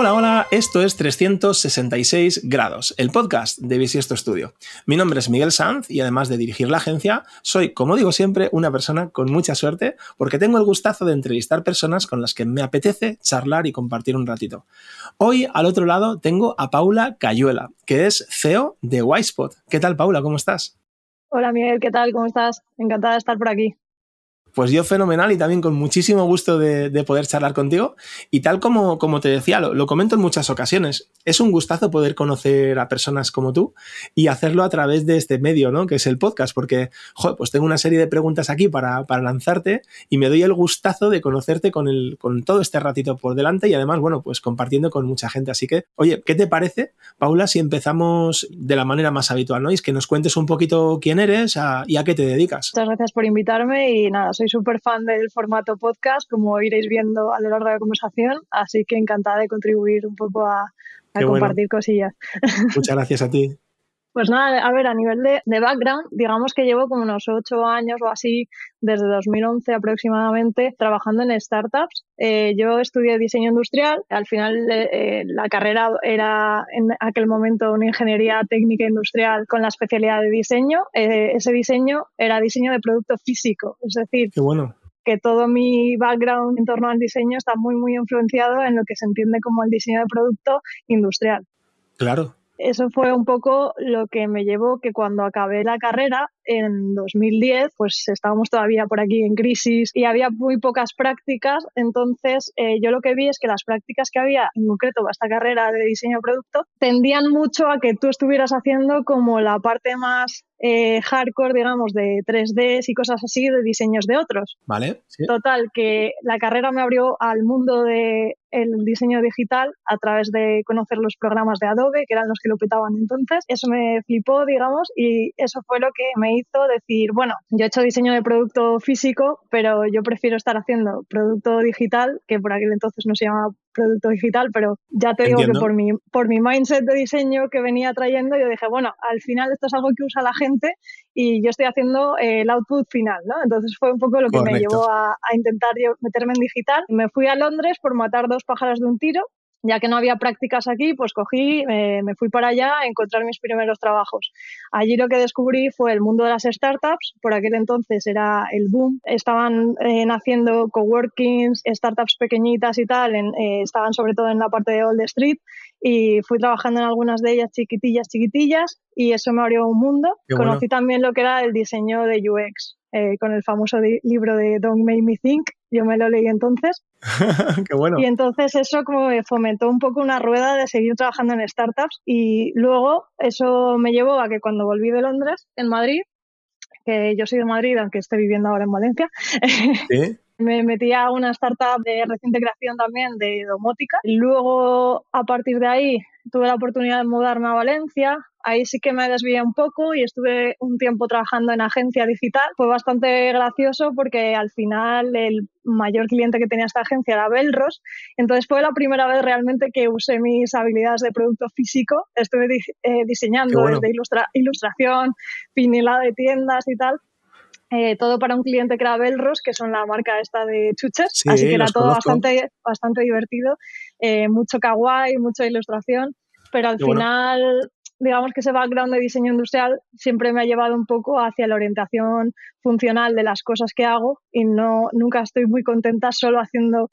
Hola, hola, esto es 366 grados, el podcast de Bisiesto Studio. Mi nombre es Miguel Sanz y además de dirigir la agencia, soy, como digo siempre, una persona con mucha suerte porque tengo el gustazo de entrevistar personas con las que me apetece charlar y compartir un ratito. Hoy, al otro lado, tengo a Paula Cayuela, que es CEO de Wisepot. ¿Qué tal, Paula? ¿Cómo estás? Hola, Miguel, ¿qué tal? ¿Cómo estás? Encantada de estar por aquí. Pues yo fenomenal y también con muchísimo gusto de, poder charlar contigo. Y tal como, como te decía, lo, comento en muchas ocasiones, es un gustazo poder conocer a personas como tú y hacerlo a través de este medio, ¿no? Que es el podcast, porque, joder, pues tengo una serie de preguntas aquí para, lanzarte y me doy el gustazo de conocerte con, el, con todo este ratito por delante y además, bueno, pues compartiendo con mucha gente. Así que, oye, ¿qué te parece, Paula, si empezamos de la manera más habitual, ¿no? Y es que nos cuentes un poquito quién eres y a qué te dedicas. Muchas gracias por invitarme y nada, soy súper fan del formato podcast, como iréis viendo a lo largo de la conversación, así que encantada de contribuir un poco a, compartir cosillas. Muchas gracias a ti. Pues nada, a ver, a nivel de, background, digamos que llevo como unos ocho años o así, desde 2011 aproximadamente, trabajando en startups. Eh, yo estudié diseño industrial, al final eh, la carrera era en aquel momento una ingeniería técnica industrial con la especialidad de diseño. Eh, ese diseño era diseño de producto físico, es decir, Qué bueno que todo mi background en torno al diseño está muy, muy influenciado en lo que se entiende como el diseño de producto industrial. Claro, eso fue un poco lo que me llevó que cuando acabé la carrera en 2010, pues estábamos todavía por aquí en crisis y había muy pocas prácticas. Entonces, eh, yo lo que vi es que las prácticas que había, en concreto para esta carrera de diseño de producto, tendían mucho a que tú estuvieras haciendo como la parte más eh, hardcore, digamos, de 3D y cosas así, de diseños de otros. Vale. Total, que la carrera me abrió al mundo del diseño digital a través de conocer los programas de Adobe, que eran los que lo petaban entonces. Eso me flipó, digamos, y eso fue lo que me hizo decir, bueno, yo he hecho diseño de producto físico, pero yo prefiero estar haciendo producto digital, que por aquel entonces no se llamaba producto digital, pero ya te digo que por mi, por mi mindset de diseño que venía trayendo, yo dije, bueno, al final esto es algo que usa la gente y yo estoy haciendo el output final, ¿no? Entonces fue un poco lo que me llevó a, a intentar yo meterme en digital. Me fui a Londres por matar dos pájaros de un tiro ya que no había prácticas aquí, pues cogí, me fui para allá a encontrar mis primeros trabajos. Allí lo que descubrí fue el mundo de las startups, por aquel entonces era el boom, estaban eh, naciendo coworkings, startups pequeñitas y tal, eh, estaban sobre todo en la parte de Old Street y fui trabajando en algunas de ellas chiquitillas, chiquitillas y eso me abrió un mundo. Conocí también lo que era el diseño de UX. Eh, con el famoso libro de Don't Make Me Think, yo me lo leí entonces. Qué bueno. Y entonces eso como me fomentó un poco una rueda de seguir trabajando en startups y luego eso me llevó a que cuando volví de Londres, en Madrid, que yo soy de Madrid, aunque esté viviendo ahora en Valencia, me metí a una startup de reciente creación también de domótica. Luego, a partir de ahí, tuve la oportunidad de mudarme a Valencia, ahí sí que me desvié un poco y estuve un tiempo trabajando en agencia digital. Fue bastante gracioso porque al final el mayor cliente que tenía esta agencia era Belros. Entonces fue la primera vez realmente que usé mis habilidades de producto físico. Estuve eh, diseñando desde ilustración, pinilado de tiendas y tal. Eh, todo para un cliente que era Belros, que son la marca esta de chuches, así que era todo bastante, bastante divertido, eh, mucho kawaii, mucha ilustración, pero al final digamos que ese background de diseño industrial siempre me ha llevado un poco hacia la orientación funcional de las cosas que hago y no nunca estoy muy contenta solo haciendo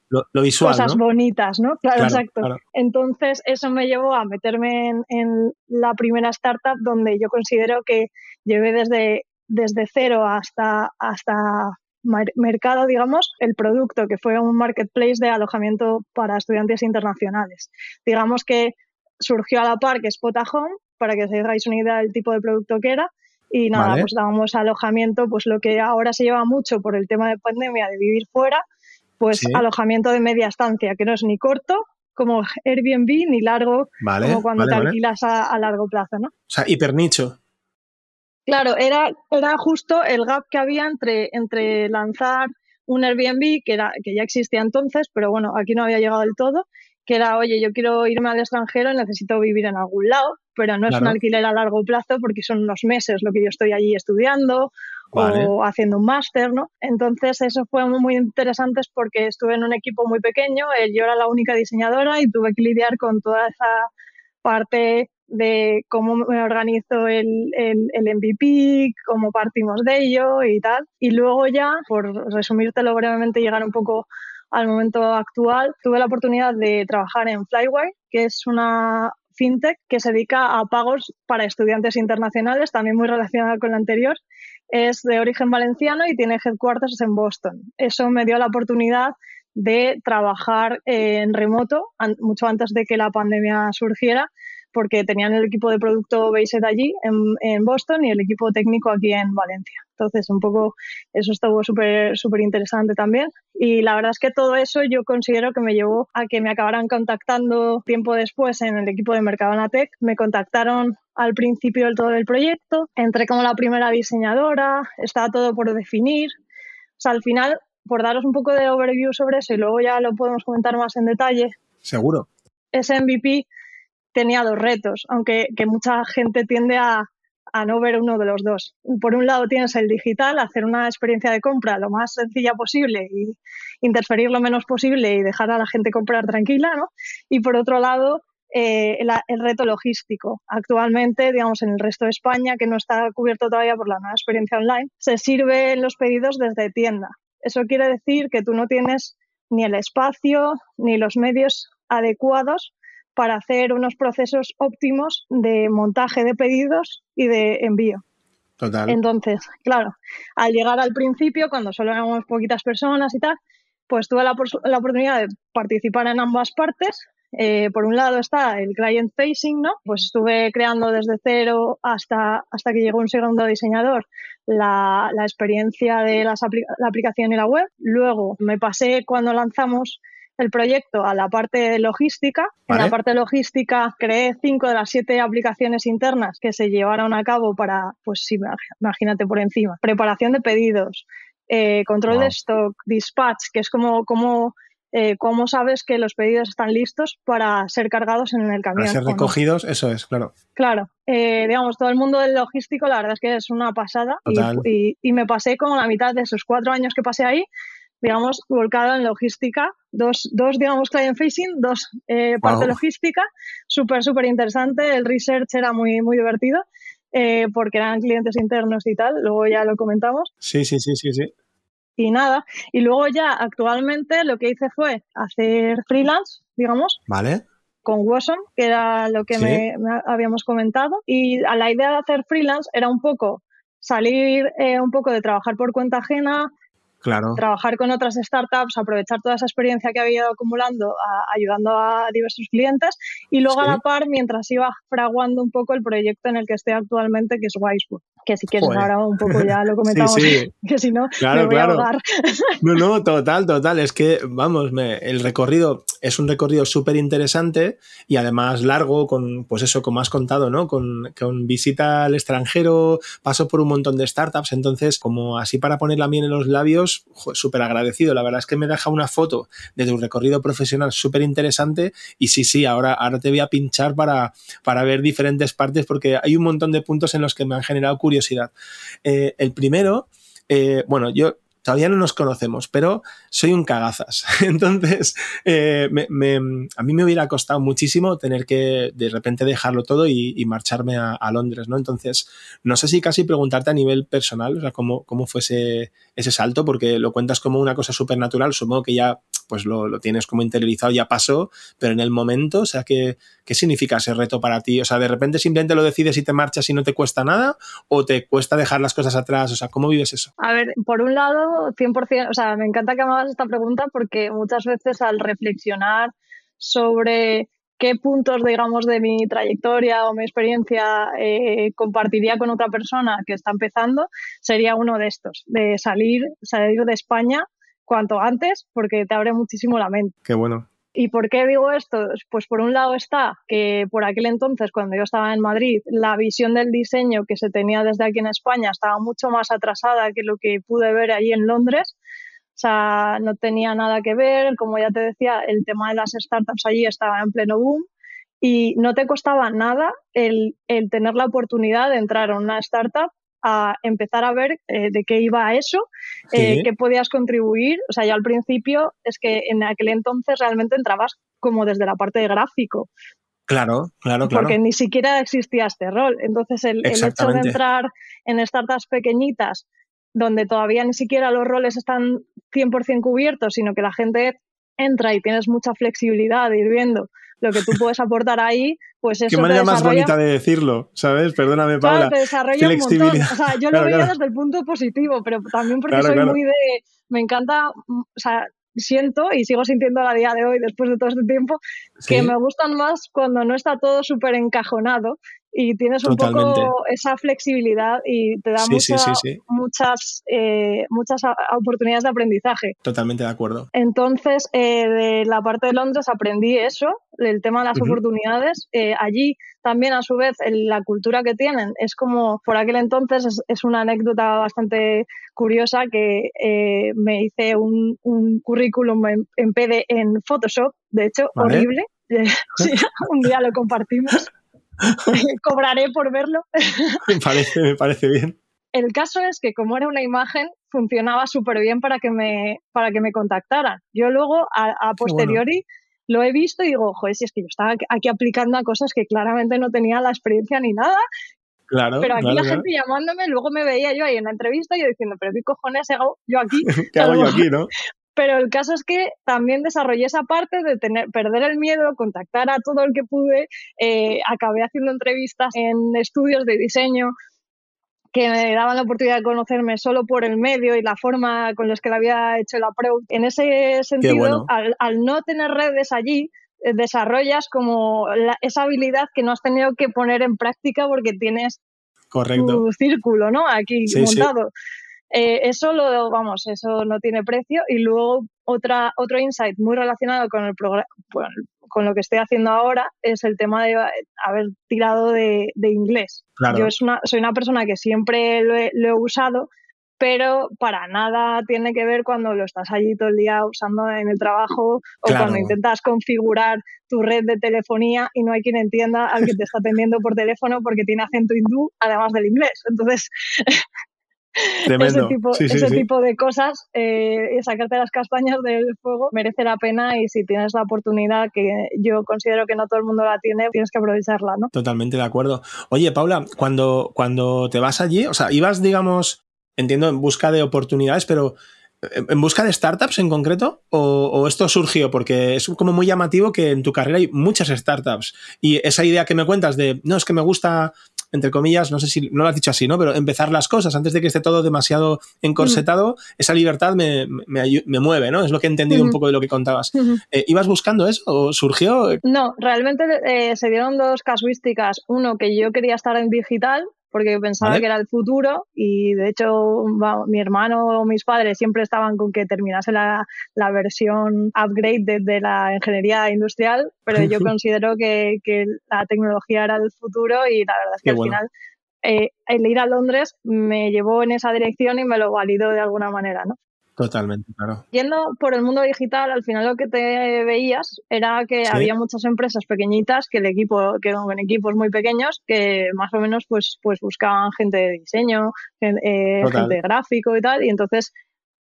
cosas bonitas, ¿no? Claro, exacto. Entonces eso me llevó a meterme en, la primera startup donde yo considero que llevé desde, desde cero hasta, hasta mercado, digamos, el producto, que fue un marketplace de alojamiento para estudiantes internacionales. Digamos que surgió a la par que Spot Home para que os hagáis una idea del tipo de producto que era. Y nada, pues dábamos alojamiento, pues lo que ahora se lleva mucho por el tema de pandemia de vivir fuera, pues alojamiento de media estancia, que no es ni corto como Airbnb ni largo como cuando te alquilas a, largo plazo, ¿no? O sea, hipernicho. Claro, era, era justo el gap que había entre, entre lanzar un Airbnb, que, era, que ya existía entonces, pero bueno, aquí no había llegado del todo, que era, oye, yo quiero irme al extranjero y necesito vivir en algún lado, pero no es un alquiler a largo plazo porque son unos meses lo que yo estoy allí estudiando o haciendo un máster, ¿no? Entonces eso fue muy interesante porque estuve en un equipo muy pequeño, yo era la única diseñadora y tuve que lidiar con toda esa parte de cómo me organizo el, el, MVP, cómo partimos de ello y tal. Y luego ya, por resumírtelo brevemente, llegar un poco al momento actual, tuve la oportunidad de trabajar en Flywire, que es una fintech que se dedica a pagos para estudiantes internacionales, también muy relacionada con la anterior. Es de origen valenciano y tiene headquarters en Boston. Eso me dio la oportunidad de trabajar en remoto mucho antes de que la pandemia surgiera porque tenían el equipo de producto based allí en, Boston y el equipo técnico aquí en Valencia. Entonces, un poco eso estuvo súper súper interesante también. Y la verdad es que todo eso yo considero que me llevó a que me acabaran contactando tiempo después en el equipo de Mercadonatec. Me contactaron al principio del todo el proyecto, entré como la primera diseñadora, estaba todo por definir. O sea, al final, por daros un poco de overview sobre eso y luego ya lo podemos comentar más en detalle. Seguro. Ese MVP tenía dos retos, aunque que mucha gente tiende a, no ver uno de los dos. Por un lado tienes el digital, hacer una experiencia de compra lo más sencilla posible y interferir lo menos posible y dejar a la gente comprar tranquila, ¿no? Y por otro lado, eh, el, reto logístico. Actualmente, digamos, en el resto de España, que no está cubierto todavía por la nueva experiencia online, se sirven los pedidos desde tienda. Eso quiere decir que tú no tienes ni el espacio ni los medios adecuados para hacer unos procesos óptimos de montaje de pedidos y de envío. Total. Entonces, claro, al llegar al principio, cuando solo éramos poquitas personas y tal, pues tuve la, oportunidad de participar en ambas partes. Eh, por un lado está el client facing, ¿no? Pues estuve creando desde cero hasta, hasta que llegó un segundo diseñador la, experiencia de la aplicación y la web. Luego me pasé cuando lanzamos el proyecto a la parte logística. En la parte logística creé cinco de las siete aplicaciones internas que se llevaron a cabo para, pues sí, imagínate por encima, preparación de pedidos, eh, control de stock, dispatch, que es como, como eh, cómo sabes que los pedidos están listos para ser cargados en el camión. Para ser recogidos, eso es, claro. Claro, eh, digamos, todo el mundo del logístico, la verdad es que es una pasada. Y, y, me pasé como la mitad de esos cuatro años que pasé ahí digamos, volcado en logística. Dos, dos digamos, client facing, dos eh, parte logística. Súper, súper interesante. El research era muy, muy divertido eh, porque eran clientes internos y tal. Luego ya lo comentamos. Sí, sí, sí, sí, sí. Y nada. Y luego ya actualmente lo que hice fue hacer freelance, digamos. Vale con Wasson, que era lo que me, habíamos comentado. Y a la idea de hacer freelance era un poco salir eh, un poco de trabajar por cuenta ajena, trabajar con otras startups, aprovechar toda esa experiencia que había ido acumulando, ayudando a diversos clientes y luego a la par, mientras iba fraguando un poco el proyecto en el que estoy actualmente, que es Wisewood. Que si quieres ahora un poco ya lo comentamos, que si no, me voy a ahogar. No, no, total, total. Es que, vamos, el recorrido es un recorrido súper interesante y además largo, con, pues eso, como has contado, ¿no? Con, con visita al extranjero, paso por un montón de startups, entonces, como así para poner la miel en los labios, súper agradecido. La verdad es que me deja una foto de tu recorrido profesional súper interesante y sí, sí, ahora, ahora te voy a pinchar para, para ver diferentes partes porque hay un montón de puntos en los que me han generado curiosidad. Eh, el primero, eh, bueno, yo todavía no nos conocemos, pero soy un cagazas. Entonces, eh, a mí me hubiera costado muchísimo tener que de repente dejarlo todo y, marcharme a, Londres, ¿no? Entonces, no sé si casi preguntarte a nivel personal, o sea, cómo, cómo fue ese, ese salto, porque lo cuentas como una cosa súper natural, supongo que ya pues lo, tienes como interiorizado, ya pasó, pero en el momento, o sea, ¿qué, ¿qué significa ese reto para ti? O sea, de repente simplemente lo decides y te marchas y no te cuesta nada, o te cuesta dejar las cosas atrás, o sea, ¿cómo vives eso? A ver, por un lado, 100%, o sea, me encanta que me hagas esta pregunta porque muchas veces al reflexionar sobre qué puntos, digamos, de mi trayectoria o mi experiencia eh, compartiría con otra persona que está empezando, sería uno de estos, de salir, salir de España cuanto antes, porque te abre muchísimo la mente. Qué bueno. ¿Y por qué digo esto? Pues por un lado está que por aquel entonces, cuando yo estaba en Madrid, la visión del diseño que se tenía desde aquí en España estaba mucho más atrasada que lo que pude ver allí en Londres. O sea, no tenía nada que ver. Como ya te decía, el tema de las startups allí estaba en pleno boom y no te costaba nada el, el tener la oportunidad de entrar en una startup a empezar a ver eh, de qué iba eso, eh, qué podías contribuir. O sea, yo al principio es que en aquel entonces realmente entrabas como desde la parte de gráfico. Claro, claro, claro. Porque ni siquiera existía este rol. Entonces, el, el hecho de entrar en startups pequeñitas, donde todavía ni siquiera los roles están 100% cubiertos, sino que la gente entra y tienes mucha flexibilidad de ir viendo lo que tú puedes aportar ahí, pues eso Qué manera más bonita de decirlo, ¿sabes? Perdóname, Paula. Claro, te desarrolla un montón. O sea, yo lo veía desde el punto positivo, pero también porque soy muy de... Me encanta, o sea, siento y sigo sintiendo a día de hoy, después de todo este tiempo, que me gustan más cuando no está todo súper encajonado y tienes un poco esa flexibilidad y te da muchas, eh, muchas oportunidades de aprendizaje. Totalmente de acuerdo. Entonces, eh, de la parte de Londres aprendí eso, el tema de las oportunidades. Eh, allí también, a su vez, la cultura que tienen es como, por aquel entonces, es, una anécdota bastante curiosa que me hice un, currículum en, en, PD en Photoshop, de hecho, horrible. un día lo compartimos. cobraré por verlo. me, parece, me parece bien. El caso es que como era una imagen, funcionaba súper bien para que me para que me contactaran. Yo luego, a, posteriori, lo he visto y digo, joder, si es que yo estaba aquí aplicando a cosas que claramente no tenía la experiencia ni nada. Claro, pero aquí la gente llamándome, luego me veía yo ahí en la entrevista y yo diciendo, pero ¿qué cojones hago yo aquí? ¿Qué hago yo aquí, no? Pero el caso es que también desarrollé esa parte de tener, perder el miedo, contactar a todo el que pude. Eh, acabé haciendo entrevistas en estudios de diseño que me daban la oportunidad de conocerme solo por el medio y la forma con los que le había hecho el approach. En ese sentido, al, no tener redes allí, eh, desarrollas como esa habilidad que no has tenido que poner en práctica porque tienes Correcto. tu círculo, ¿no? Aquí montado. Eh, eso lo, vamos, eso no tiene precio. Y luego otra, otro insight muy relacionado con el con lo que estoy haciendo ahora es el tema de haber tirado de, inglés. Yo es una, soy una persona que siempre lo he, lo he, usado, pero para nada tiene que ver cuando lo estás allí todo el día usando en el trabajo o cuando intentas configurar tu red de telefonía y no hay quien entienda al que te está atendiendo por teléfono porque tiene acento hindú además del inglés. Entonces, ese tipo, ese tipo de cosas, eh, sacarte las castañas del fuego merece la pena y si tienes la oportunidad, que yo considero que no todo el mundo la tiene, tienes que aprovecharla, ¿no? Totalmente de acuerdo. Oye, Paula, cuando, cuando te vas allí, o sea, ibas, digamos, entiendo, en busca de oportunidades, pero ¿En busca de startups en concreto? O, esto surgió? Porque es como muy llamativo que en tu carrera hay muchas startups. Y esa idea que me cuentas de, no, es que me gusta, entre comillas, no sé si no lo has dicho así, ¿no? Pero empezar las cosas antes de que esté todo demasiado encorsetado, mm. esa libertad me, mueve, ¿no? Es lo que he entendido un poco de lo que contabas. Eh, ¿Ibas buscando eso o surgió? No, realmente eh, se dieron dos casuísticas. Uno, que yo quería estar en digital porque pensaba que era el futuro y de hecho mi hermano o mis padres siempre estaban con que terminase la, la versión upgrade de, la ingeniería industrial, pero yo considero que, que, la tecnología era el futuro y la verdad es que al final eh, el ir a Londres me llevó en esa dirección y me lo validó de alguna manera, ¿no? Totalmente, claro. Yendo por el mundo digital, al final lo que te veías era que había muchas empresas pequeñitas que el equipo, que con equipos muy pequeños, que más o menos pues, pues buscaban gente de diseño, eh, gente gráfico y tal, y entonces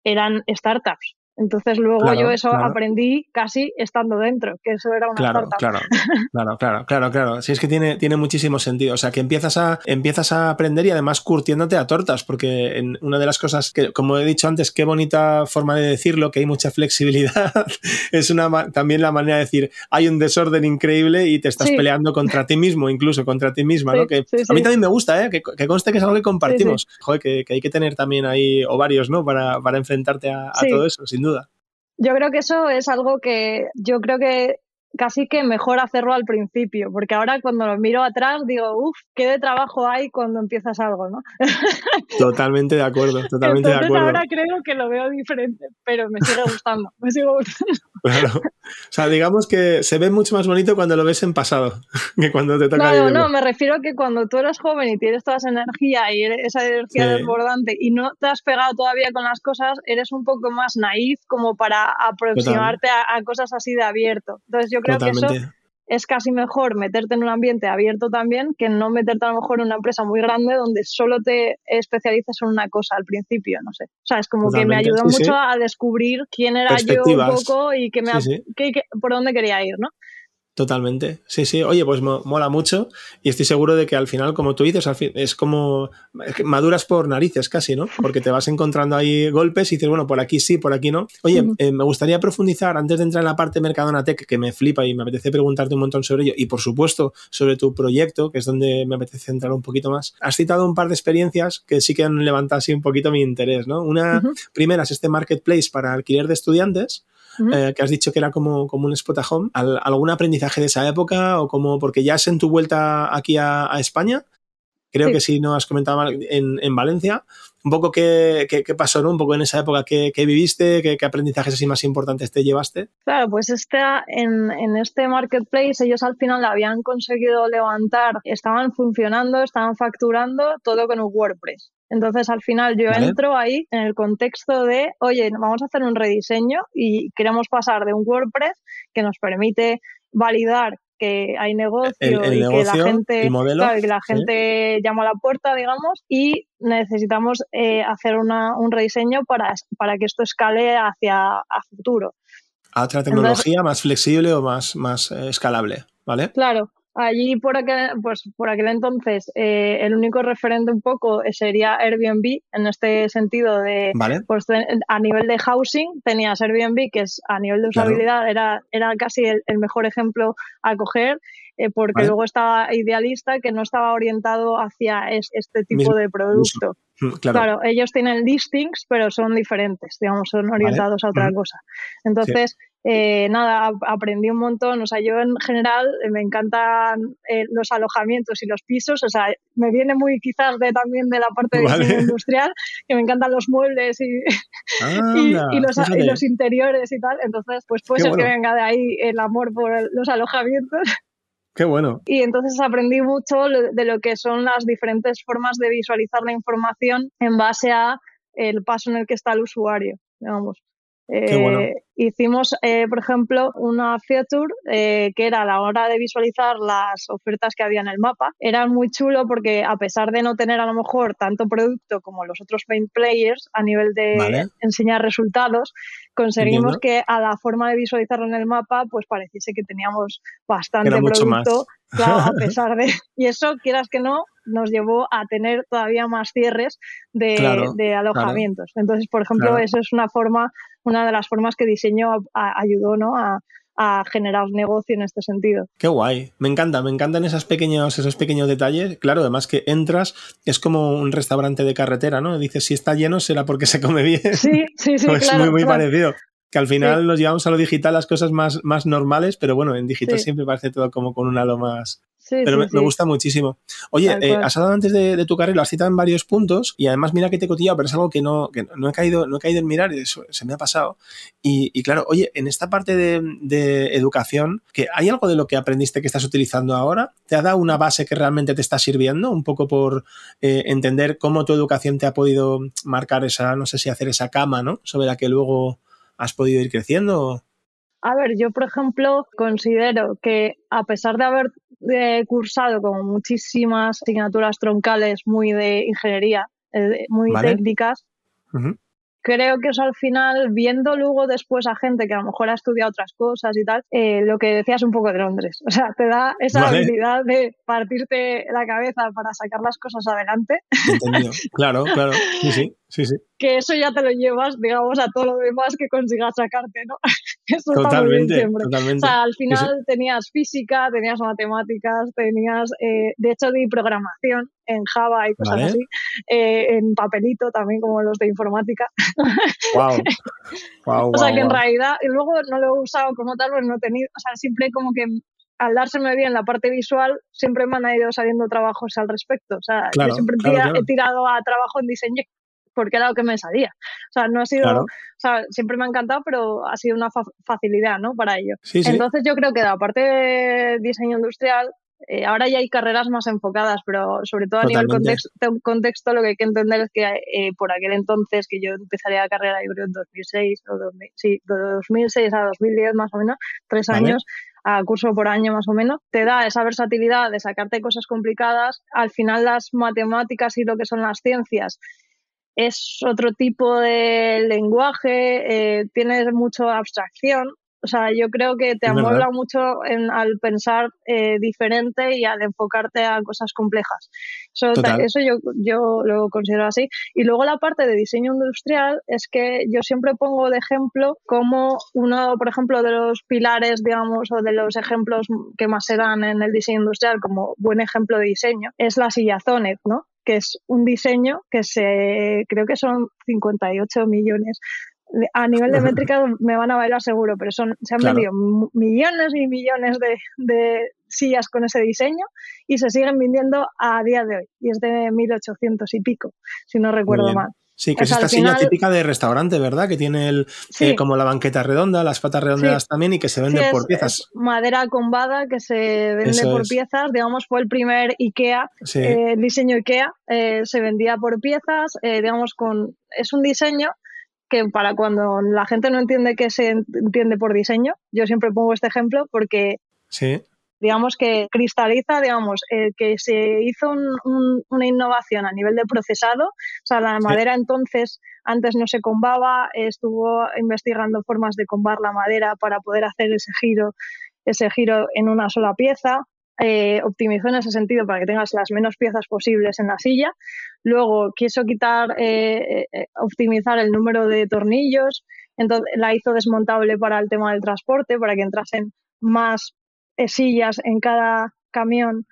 eran startups. Entonces luego yo eso aprendí casi estando dentro, que eso era una claro, Claro, claro, claro, claro, claro. Sí, es que tiene, tiene muchísimo sentido. O sea, que empiezas a, empiezas a aprender y además curtiéndote a tortas, porque en una de las cosas que, como he dicho antes, qué bonita forma de decirlo, que hay mucha flexibilidad, es una también la manera de decir, hay un desorden increíble y te estás peleando contra ti mismo, incluso contra ti misma, ¿no? Que a mí también me gusta, ¿eh? Que, conste que es algo que compartimos. Joder, que, hay que tener también ahí ovarios, ¿no? Para, para enfrentarte a, a todo eso, sin duda. Yo creo que eso es algo que yo creo que casi que mejor hacerlo al principio, porque ahora cuando lo miro atrás digo, uff, qué de trabajo hay cuando empiezas algo, ¿no? Totalmente de acuerdo, totalmente de acuerdo. ahora creo que lo veo diferente, pero me sigue gustando, me sigue gustando. Claro. O sea, digamos que se ve mucho más bonito cuando lo ves en pasado que cuando te toca No, no, me refiero a que cuando tú eres joven y tienes toda esa energía y esa energía desbordante y no te has pegado todavía con las cosas, eres un poco más naif como para aproximarte a, a, cosas así de abierto. Entonces yo creo que eso es casi mejor meterte en un ambiente abierto también que no meterte a lo mejor en una empresa muy grande donde solo te especializas en una cosa al principio, no sé. O sea, es como que me ayudó mucho a descubrir quién era yo un poco y que me, por dónde quería ir, ¿no? Totalmente. Sí, sí. Oye, pues mola mucho y estoy seguro de que al final, como tú dices, es como maduras por narices casi, ¿no? Porque te vas encontrando ahí golpes y dices, bueno, por aquí sí, por aquí no. Oye, eh, me gustaría profundizar antes de entrar en la parte Mercadona Tech, que me flipa y me apetece preguntarte un montón sobre ello y, por supuesto, sobre tu proyecto, que es donde me apetece entrar un poquito más. Has citado un par de experiencias que sí que han levantado así un poquito mi interés, ¿no? Una primera es este marketplace para alquiler de estudiantes eh, que has dicho que era como, como un spot home. ¿Algún aprendizaje de esa época o como, porque ya es en tu vuelta aquí a, España? Creo que sí, no has comentado en, en Valencia. Un poco qué, qué, pasó, ¿no? Un poco en esa época, qué, qué viviste, qué, aprendizajes así más importantes te llevaste. Claro, pues este, en, en este marketplace ellos al final habían conseguido levantar, estaban funcionando, estaban facturando todo con un WordPress. Entonces, al final yo entro ahí en el contexto de, oye, vamos a hacer un rediseño y queremos pasar de un WordPress que nos permite validar que hay negocio y que la gente, que la gente llama a la puerta, digamos, y necesitamos eh, hacer un rediseño para, para que esto escale hacia a futuro. A otra tecnología más flexible o más, más eh, escalable, ¿vale? Claro. Allí por aquel, pues, por aquel entonces eh, el único referente un poco sería Airbnb en este sentido de pues, a nivel de housing tenías Airbnb que es a nivel de usabilidad era, era casi el, mejor ejemplo a coger eh, porque luego estaba idealista que no estaba orientado hacia este tipo de producto. Mm, claro. ellos tienen listings, pero son diferentes, digamos, son orientados a otra cosa. Entonces, eh, nada, aprendí un montón. O sea, yo en general eh, me encantan eh, los alojamientos y los pisos. O sea, me viene muy quizás de también de la parte de diseño industrial, que me encantan los muebles y, y, los, interiores y tal. Entonces, pues puede ser que venga de ahí el amor por los alojamientos. Qué bueno. Y entonces aprendí mucho de lo que son las diferentes formas de visualizar la información en base a el paso en el que está el usuario, digamos. Eh, hicimos, eh, por ejemplo, una feature eh, que era a la hora de visualizar las ofertas que había en el mapa. Era muy chulo porque a pesar de no tener a lo mejor tanto producto como los otros main players a nivel de enseñar resultados, conseguimos que a la forma de visualizarlo en el mapa pues pareciese que teníamos bastante producto. a pesar de... Y eso, quieras que no, nos llevó a tener todavía más cierres de, alojamientos. Entonces, por ejemplo, eso es una forma, una de las formas que diseño ayudó ¿no? a, generar negocio en este sentido. Qué guay, me encanta, me encantan esos pequeños, esos pequeños detalles. Claro, además que entras, es como un restaurante de carretera, ¿no? Dices, si está lleno será porque se come bien. Sí, sí, sí. es muy, muy parecido. Que al final nos llevamos a lo digital las cosas más, más normales, pero bueno, en digital siempre parece todo como con un halo más, pero me, gusta muchísimo. Oye, eh, has hablado antes de, tu carrera, has citado en varios puntos y además mira que te he cotillado, pero es algo que no, que no, he, caído, no he caído en mirar y eso se me ha pasado. Y, claro, oye, en esta parte de, educación, que ¿hay algo de lo que aprendiste que estás utilizando ahora? ¿Te ha dado una base que realmente te está sirviendo? Un poco por eh, entender cómo tu educación te ha podido marcar esa, no sé si hacer esa cama, ¿no? Sobre la que luego has podido ir creciendo. A ver, yo por ejemplo considero que a pesar de haber eh, cursado como muchísimas asignaturas troncales muy de ingeniería, eh, muy técnicas, creo que eso al final, viendo luego después a gente que a lo mejor ha estudiado otras cosas y tal, eh, lo que decías un poco de Londres. O sea, te da esa habilidad de partirte la cabeza para sacar las cosas adelante. Entendido. Claro, claro. Sí, sí. Sí, sí. Que eso ya te lo llevas, digamos, a todo lo demás que consigas sacarte, ¿no? Eso totalmente, está muy bien totalmente. O sea, al final tenías física, tenías matemáticas, tenías, eh, de hecho, di programación en Java y cosas así, eh, en papelito también, como los de informática. Wow. o sea, que en realidad, y luego no lo he usado como tal, pues no he tenido, o sea, siempre como que al dárseme bien la parte visual, siempre me han ido saliendo trabajos al respecto. O sea, yo siempre he tirado a trabajo en diseño porque era lo que me salía. O sea, no ha sido, o sea, siempre me ha encantado, pero ha sido una facilidad, ¿no? Para ello. Entonces yo creo que la parte de diseño industrial, eh, ahora ya hay carreras más enfocadas, pero sobre todo a nivel contexto, contexto, lo que hay que entender es que eh, por aquel entonces, que yo empezaría la carrera, yo creo en 2006, o sí, de 2006 a 2010 más o menos, tres años, a curso por año más o menos, te da esa versatilidad de sacarte cosas complicadas. Al final las matemáticas y lo que son las ciencias es otro tipo de lenguaje, eh, tienes mucha abstracción, o sea, yo creo que te amuebla mucho en, al pensar eh, diferente y al enfocarte a cosas complejas. Eso, eso yo, yo lo considero así. Y luego la parte de diseño industrial es que yo siempre pongo de ejemplo como uno, por ejemplo, de los pilares, digamos, o de los ejemplos que más se dan en el diseño industrial como buen ejemplo de diseño, es la silla Zonet, ¿no? Que es un diseño que se creo que son 58 millones a nivel de métrica me van a bailar seguro, pero son, se han vendido millones y millones de, sillas con ese diseño y se siguen vendiendo a día de hoy. Y es de 1800 y pico, si no recuerdo mal. Sí, que es, esta silla típica de restaurante, ¿verdad? Que tiene el, eh, como la banqueta redonda, las patas redondeadas también y que se vende por piezas. madera combada que se vende por piezas. Digamos, fue el primer IKEA, eh, el diseño IKEA, eh, se vendía por piezas. digamos, con es un diseño que para cuando la gente no entiende qué se entiende por diseño, yo siempre pongo este ejemplo porque digamos que cristaliza, digamos, que se hizo una innovación a nivel de procesado, o sea, la madera entonces antes no se combaba, estuvo investigando formas de combar la madera para poder hacer ese giro, ese giro en una sola pieza, eh, optimizó en ese sentido para que tengas las menos piezas posibles en la silla. Luego quiso quitar, eh, eh, optimizar el número de tornillos, entonces la hizo desmontable para el tema del transporte, para que entrasen más sillas en cada camión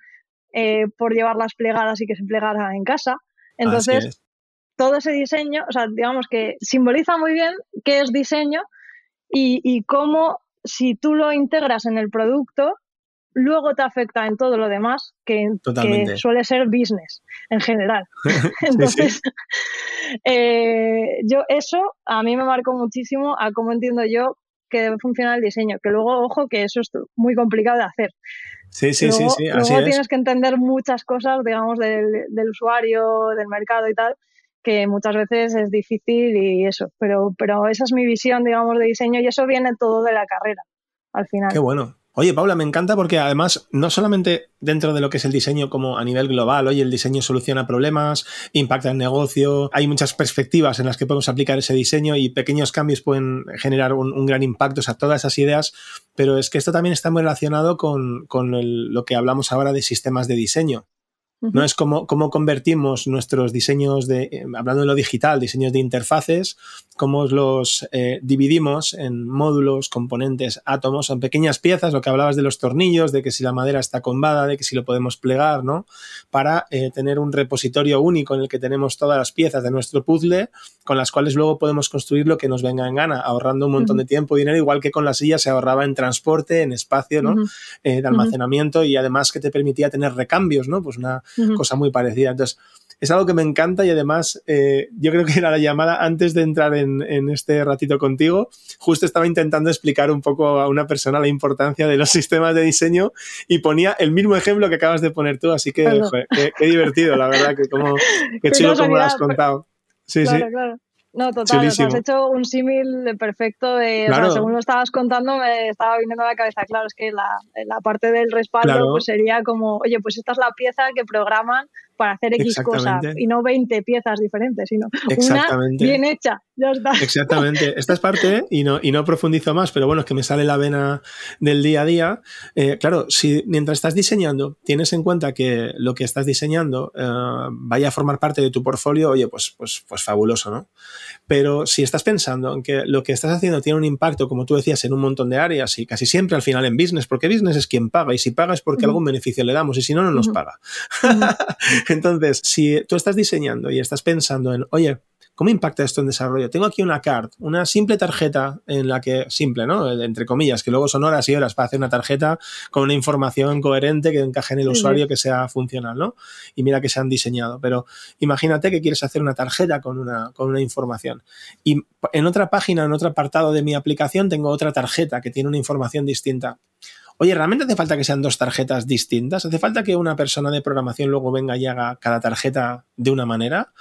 por llevarlas plegadas y que se plegara en casa. Entonces, todo ese diseño, o sea, digamos que simboliza muy bien qué es diseño y, y cómo si tú lo integras en el producto, luego te afecta en todo lo demás, que, suele ser business en general. Entonces, eh, yo eso a mí me marcó muchísimo a cómo entiendo yo que debe funcionar el diseño, que luego, ojo, que eso es muy complicado de hacer. Sí, sí, sí, sí. luego tienes que entender muchas cosas, digamos, del, del usuario, del mercado y tal, que muchas veces es difícil y eso, pero, pero esa es mi visión, digamos, de diseño y eso viene todo de la carrera, al final. Qué bueno, Oye, Paula, me encanta porque además, no solamente dentro de lo que es el diseño como a nivel global, oye, el diseño soluciona problemas, impacta el negocio, hay muchas perspectivas en las que podemos aplicar ese diseño y pequeños cambios pueden generar un, gran impacto, o sea, todas esas ideas, pero es que esto también está muy relacionado con, lo que hablamos ahora de sistemas de diseño. ¿No? Es como cómo convertimos nuestros diseños de, eh, hablando de lo digital, diseños de interfaces, cómo los eh, dividimos en módulos, componentes, átomos, en pequeñas piezas, lo que hablabas de los tornillos, de que si la madera está combada, de que si lo podemos plegar, ¿no? Para eh, tener un repositorio único en el que tenemos todas las piezas de nuestro puzzle, con las cuales luego podemos construir lo que nos venga en gana, ahorrando un montón de tiempo y dinero, igual que con la silla se ahorraba en transporte, en espacio, ¿no? de almacenamiento y además que te permitía tener recambios, ¿no? Pues una cosa muy parecida. Entonces, es algo que me encanta y además eh, yo creo que era la llamada antes de entrar en, este ratito contigo. Justo estaba intentando explicar un poco a una persona la importancia de los sistemas de diseño y ponía el mismo ejemplo que acabas de poner tú, así que qué, divertido, la verdad, que como, qué chulo como lo has contado. Sí, sí. No, total, has hecho un símil perfecto de, según lo estabas contando, me estaba viniendo a la cabeza, claro, es que la, la parte del respaldo pues sería como, oye, pues esta es la pieza que programan para hacer X cosas y no 20 piezas diferentes, sino una bien hecha. Ya está. Exactamente. Esta es parte y no, y no profundizo más, pero bueno, es que me sale la vena del día a día. Eh, claro, si mientras estás diseñando tienes en cuenta que lo que estás diseñando eh, vaya a formar parte de tu portfolio, oye, pues, pues, pues fabuloso, ¿no? Pero si estás pensando en que lo que estás haciendo tiene un impacto, como tú decías, en un montón de áreas y casi siempre al final en business, porque business es quien paga y si paga es porque algún beneficio le damos y si no, no nos paga. Entonces, si tú estás diseñando y estás pensando en, oye, ¿Cómo impacta esto en desarrollo? Tengo aquí una card, una simple tarjeta en la que, simple, ¿no? Entre comillas, que luego son horas y horas para hacer una tarjeta con una información coherente que encaje en el usuario, que sea funcional, ¿no? Y mira que se han diseñado. Pero imagínate que quieres hacer una tarjeta con una, con una información. Y en otra página, en otro apartado de mi aplicación, tengo otra tarjeta que tiene una información distinta. Oye, ¿realmente hace falta que sean dos tarjetas distintas? ¿Hace falta que una persona de programación luego venga y haga cada tarjeta de una manera?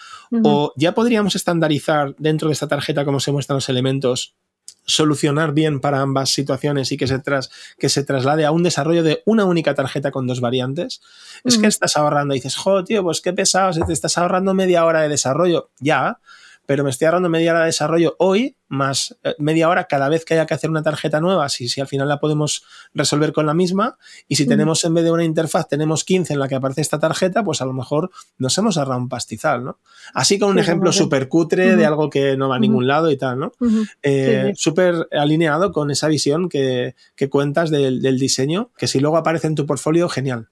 ¿O ya podríamos estandarizar dentro de esta tarjeta cómo se muestran los elementos solucionar bien para ambas situaciones y que se, tras, que se traslade a un desarrollo de una única tarjeta con dos variantes, es que estás ahorrando. Y dices, joder, tío, pues qué pesado, te estás ahorrando media hora de desarrollo. Ya, pero me estoy ahorrando media hora de desarrollo hoy, más eh, media hora cada vez que haya que hacer una tarjeta nueva, si, si al final la podemos resolver con la misma, y si tenemos en vez de una interfaz, tenemos 15 en la que aparece esta tarjeta, pues a lo mejor nos hemos ahorrado un pastizal, ¿no? Así con un ejemplo súper cutre de algo que no va a ningún lado y tal, ¿no? Eh, súper alineado con esa visión que, cuentas del, del diseño, que si luego aparece en tu portfolio, genial.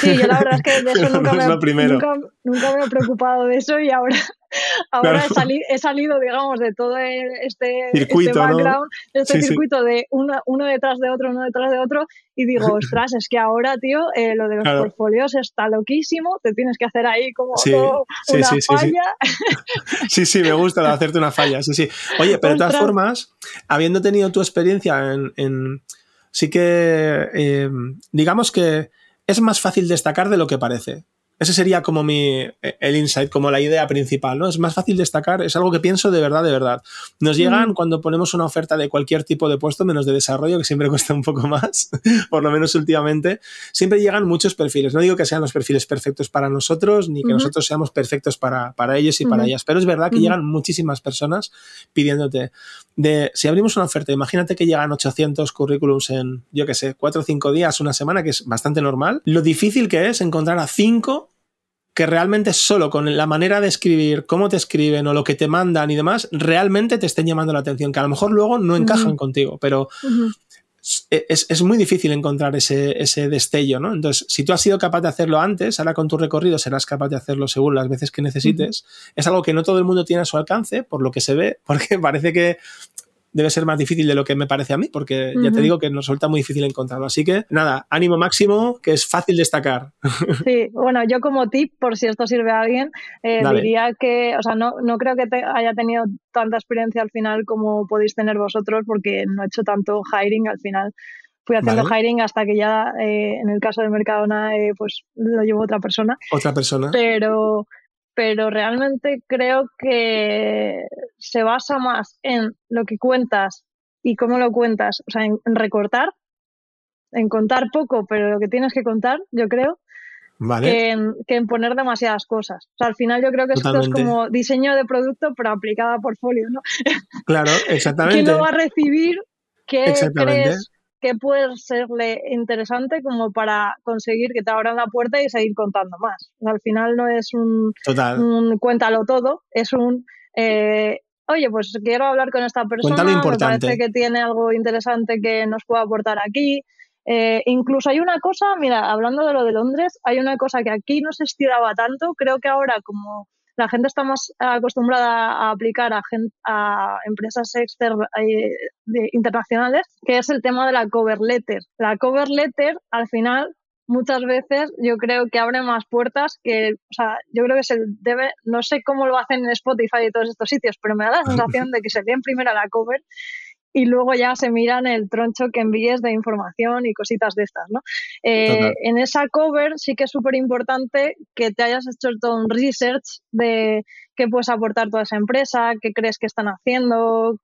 Sí, yo la verdad es que de eso nunca, me, nunca, nunca, me he preocupado de eso y ahora, ahora he, salido, digamos, de todo este, este circuito, este background, este circuito de uno, uno, detrás de otro, uno detrás de otro, y digo, ostras, es que ahora, tío, eh, lo de los portfolios está loquísimo, te tienes que hacer ahí como una falla. Sí. sí, me gusta hacerte una falla, sí, sí. Oye, pero de todas formas, habiendo tenido tu experiencia en... sí que, eh, digamos que es más fácil destacar de lo que parece. Ese sería como mi, el insight, como la idea principal, ¿no? Es más fácil destacar, es algo que pienso de verdad, de verdad. Nos llegan cuando ponemos una oferta de cualquier tipo de puesto, menos de desarrollo, que siempre cuesta un poco más, por lo menos últimamente, siempre llegan muchos perfiles. No digo que sean los perfiles perfectos para nosotros, ni que nosotros seamos perfectos para, para ellos y para ellas, pero es verdad que llegan muchísimas personas pidiéndote de, si abrimos una oferta, imagínate que llegan 800 currículums en, yo qué sé, 4 o 5 días, una semana, que es bastante normal, lo difícil que es encontrar a 5 que realmente solo con la manera de escribir, cómo te escriben o lo que te mandan y demás, realmente te estén llamando la atención, que a lo mejor luego no encajan contigo, pero es, muy difícil encontrar ese, ese, destello, ¿no? Entonces, si tú has sido capaz de hacerlo antes, ahora con tu recorrido serás capaz de hacerlo según las veces que necesites. Es algo que no todo el mundo tiene a su alcance, por lo que se ve, porque parece que debe ser más difícil de lo que me parece a mí, porque ya te digo que nos resulta muy difícil encontrarlo. Así que nada, ánimo máximo, que es fácil destacar. Sí, bueno, yo como tip, por si esto sirve a alguien, eh, diría que, o sea, no, no creo que haya tenido tanta experiencia al final como podéis tener vosotros, porque no he hecho tanto hiring al final. Fui haciendo hiring hasta que ya, eh, en el caso de Mercadona, eh, pues lo llevó otra persona. Otra persona. Pero, pero realmente creo que se basa más en lo que cuentas y cómo lo cuentas, o sea, en, recortar, en contar poco, pero lo que tienes que contar, yo creo, que, en, poner demasiadas cosas. O sea, al final yo creo que esto es como diseño de producto, pero aplicada a portfolio, ¿no? Claro, exactamente. ¿Quién lo va a recibir? ¿Qué crees que puede serle interesante como para conseguir que te abran la puerta y seguir contando más. Al final no es un, cuéntalo todo, es un eh, oye, pues quiero hablar con esta persona, me parece que tiene algo interesante que nos pueda aportar aquí. Eh, incluso hay una cosa, mira, hablando de lo de Londres, hay una cosa que aquí no se estiraba tanto, creo que ahora como la gente está más acostumbrada a aplicar a, empresas externas eh, internacionales, que es el tema de la cover letter. La cover letter, al final, muchas veces yo creo que abre más puertas que, o sea, yo creo que se debe, no sé cómo lo hacen en Spotify y todos estos sitios, pero me da la sensación de que se leen primero la cover y luego ya se miran el troncho que envíes de información y cositas de estas, ¿no? Eh, en esa cover sí que es súper importante que te hayas hecho todo un research de qué puedes aportar toda esa empresa, qué crees que están haciendo,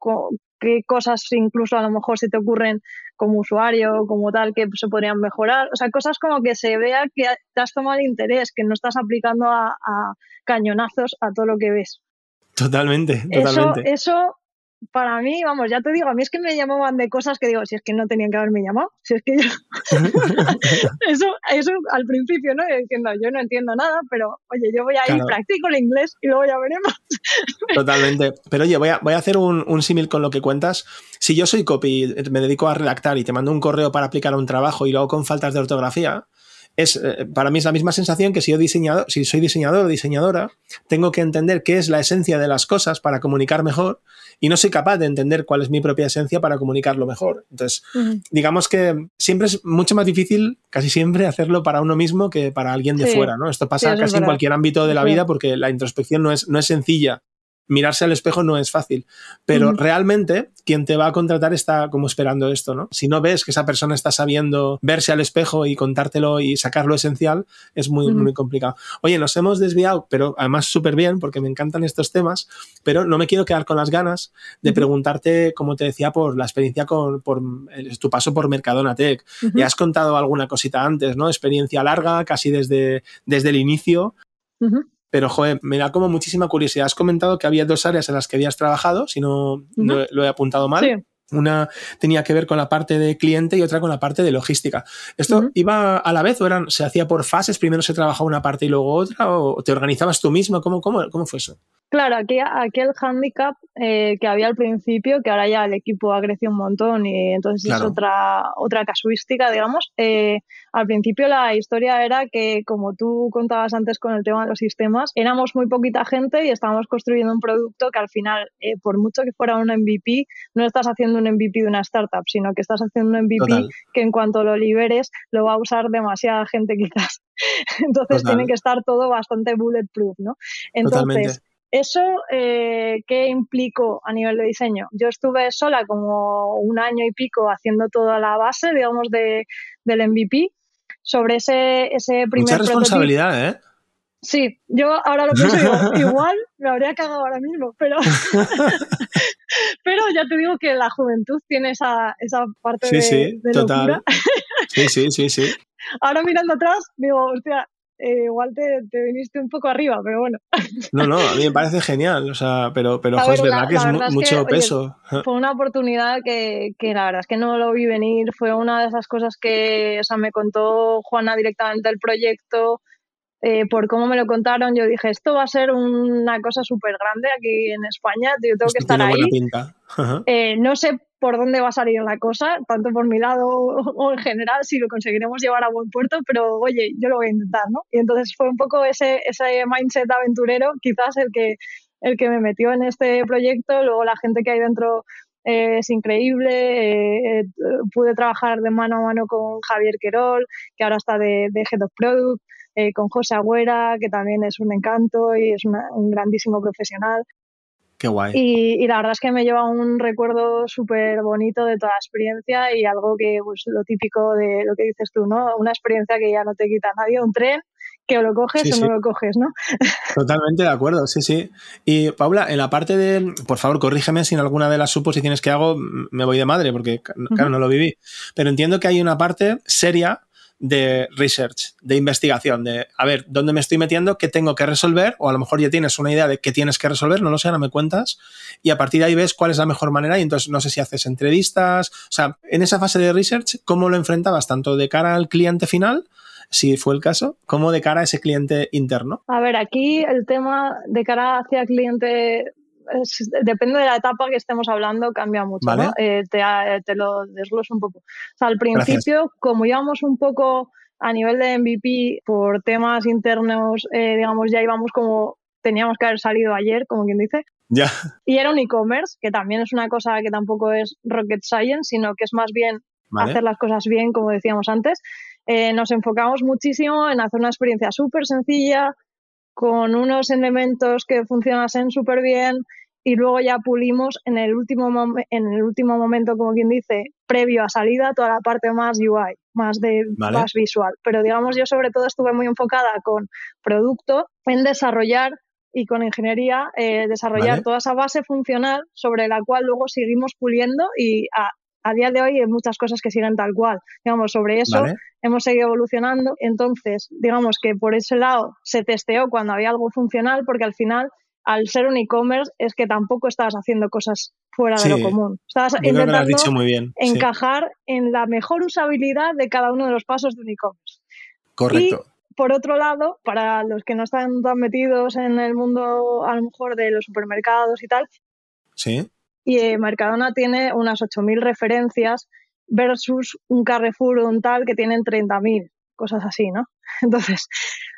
qué cosas incluso a lo mejor se te ocurren como usuario, como tal, que se podrían mejorar. O sea, cosas como que se vea que te has tomado interés, que no estás aplicando a, cañonazos a todo lo que ves. Totalmente, totalmente. Eso, eso para mí, vamos, ya te digo, a mí es que me llamaban de cosas que digo, si es que no tenían que haberme llamado, si es que yo... eso, eso al principio, ¿no? Diciendo, yo no entiendo nada, pero oye, yo voy a ir, practico el inglés y luego ya veremos. Totalmente. Pero oye, voy a, voy a hacer un, un símil con lo que cuentas. Si yo soy copy, me dedico a redactar y te mando un correo para aplicar a un trabajo y luego con faltas de ortografía, es, eh, para mí es la misma sensación que si yo diseñador, si soy diseñador o diseñadora, tengo que entender qué es la esencia de las cosas para comunicar mejor y no soy capaz de entender cuál es mi propia esencia para comunicarlo mejor. Entonces, digamos que siempre es mucho más difícil, casi siempre, hacerlo para uno mismo que para alguien de fuera, ¿no? Esto pasa casi en cualquier ámbito de la vida porque la introspección no es, no es sencilla. Mirarse al espejo no es fácil, pero realmente quien te va a contratar está como esperando esto, ¿no? Si no ves que esa persona está sabiendo verse al espejo y contártelo y sacar lo esencial, es muy, muy complicado. Oye, nos hemos desviado, pero además súper bien, porque me encantan estos temas, pero no me quiero quedar con las ganas de preguntarte, como te decía, por la experiencia con por tu paso por Mercadona Tech. Ya has contado alguna cosita antes, ¿no? Experiencia larga, casi desde, desde el inicio. Pero, joder, me da como muchísima curiosidad. Has comentado que había dos áreas en las que habías trabajado, si no, lo he apuntado mal. Una tenía que ver con la parte de cliente y otra con la parte de logística. ¿Esto iba a la vez o eran, se hacía por fases? ¿Primero se trabajaba una parte y luego otra? ¿O te organizabas tú mismo? ¿Cómo, cómo, cómo fue eso? Claro, aquí, aquí el handicap eh, que había al principio, que ahora ya el equipo ha crecido un montón y entonces es otra, otra casuística, digamos. Eh, al principio la historia era que, como tú contabas antes con el tema de los sistemas, éramos muy poquita gente y estábamos construyendo un producto que al final, eh, por mucho que fuera un MVP, no estás haciendo un MVP de una startup, sino que estás haciendo un MVP que en cuanto lo liberes lo va a usar demasiada gente quizás. Entonces tiene que estar todo bastante bulletproof, ¿no? Entonces, ¿Eso eh, qué implicó a nivel de diseño? Yo estuve sola como un año y pico haciendo toda la base, digamos, de, del MVP sobre ese, ese primer Mucha responsabilidad, ¿eh? Sí, yo ahora lo pienso digo, igual me habría cagado ahora mismo, pero, pero ya te digo que la juventud tiene esa, esa parte de, sí, total. Sí, sí, sí, sí. Ahora mirando atrás, digo, hostia, eh, igual te, viniste un poco arriba, pero bueno. No, no, a mí me parece genial, o sea, pero, pero es verdad que es mucho peso. fue una oportunidad que, que, la verdad es que no lo vi venir, fue una de esas cosas que, o sea, me contó Juana directamente el proyecto, eh, por cómo me lo contaron, yo dije, esto va a ser una cosa súper grande aquí en España, yo tengo que estar ahí. Eh, no sé por dónde va a salir la cosa, tanto por mi lado o en general, si lo conseguiremos llevar a buen puerto, pero oye, yo lo voy a intentar, ¿no? Y entonces fue un poco ese, ese mindset aventurero, quizás el que, el que me metió en este proyecto, luego la gente que hay dentro eh, es increíble. Eh, eh, pude trabajar de mano a mano con Javier Querol, que ahora está de, de Head of Product, con José Agüera, que también es un encanto y es un grandísimo profesional. Qué guay. Y, la verdad es que me lleva un recuerdo súper bonito de toda la experiencia y algo que, pues, lo típico de lo que dices tú, ¿no? Una experiencia que ya no te quita nadie, un tren que o lo coges o no lo coges, ¿no? Totalmente de acuerdo, sí, sí. Y Paula, en la parte de, por favor, corrígeme si en alguna de las suposiciones que hago me voy de madre, porque claro, no lo viví, pero entiendo que hay una parte seria de research, de investigación, de a ver, ¿dónde me estoy metiendo? ¿Qué tengo que resolver? O a lo mejor ya tienes una idea de qué tienes que resolver, no lo sé, ahora me cuentas. Y a partir de ahí ves cuál es la mejor manera y entonces no sé si haces entrevistas. O sea, en esa fase de research, ¿cómo lo enfrentabas tanto de cara al cliente final? si fue el caso, como de cara a ese cliente interno? A ver, aquí el tema de cara hacia el depende de la etapa que estemos hablando, cambia mucho. Eh, te, lo desgloso un poco. O sea, al principio, como íbamos un poco a nivel de MVP por temas internos, eh, digamos, ya íbamos como teníamos que haber salido ayer, como quien dice. Ya. Y era un e-commerce, que también es una cosa que tampoco es rocket science, sino que es más bien hacer las cosas bien, como decíamos antes. Eh, nos enfocamos muchísimo en hacer una experiencia súper sencilla, con unos elementos que funcionasen súper bien y luego ya pulimos en el, último en el último momento, como quien dice, previo a salida, toda la parte más UI, más, de, más visual. Pero digamos, yo sobre todo estuve muy enfocada con producto en desarrollar y con ingeniería, eh, desarrollar toda esa base funcional sobre la cual luego seguimos puliendo y a, a día de hoy hay muchas cosas que siguen tal cual. Digamos, sobre eso hemos seguido evolucionando. Entonces, digamos que por ese lado se testeó cuando había algo funcional, porque al final, al ser un e-commerce, es que tampoco estabas haciendo cosas fuera de lo común. Estabas intentando muy bien. encajar en la mejor usabilidad de cada uno de los pasos de un e-commerce. Correcto. por otro lado, para los que no están tan metidos en el mundo, a lo mejor, de los supermercados y tal, ¿Sí? Y eh, Mercadona tiene unas 8.000 referencias versus un Carrefour o un tal que tienen 30.000, cosas así, ¿no? Entonces,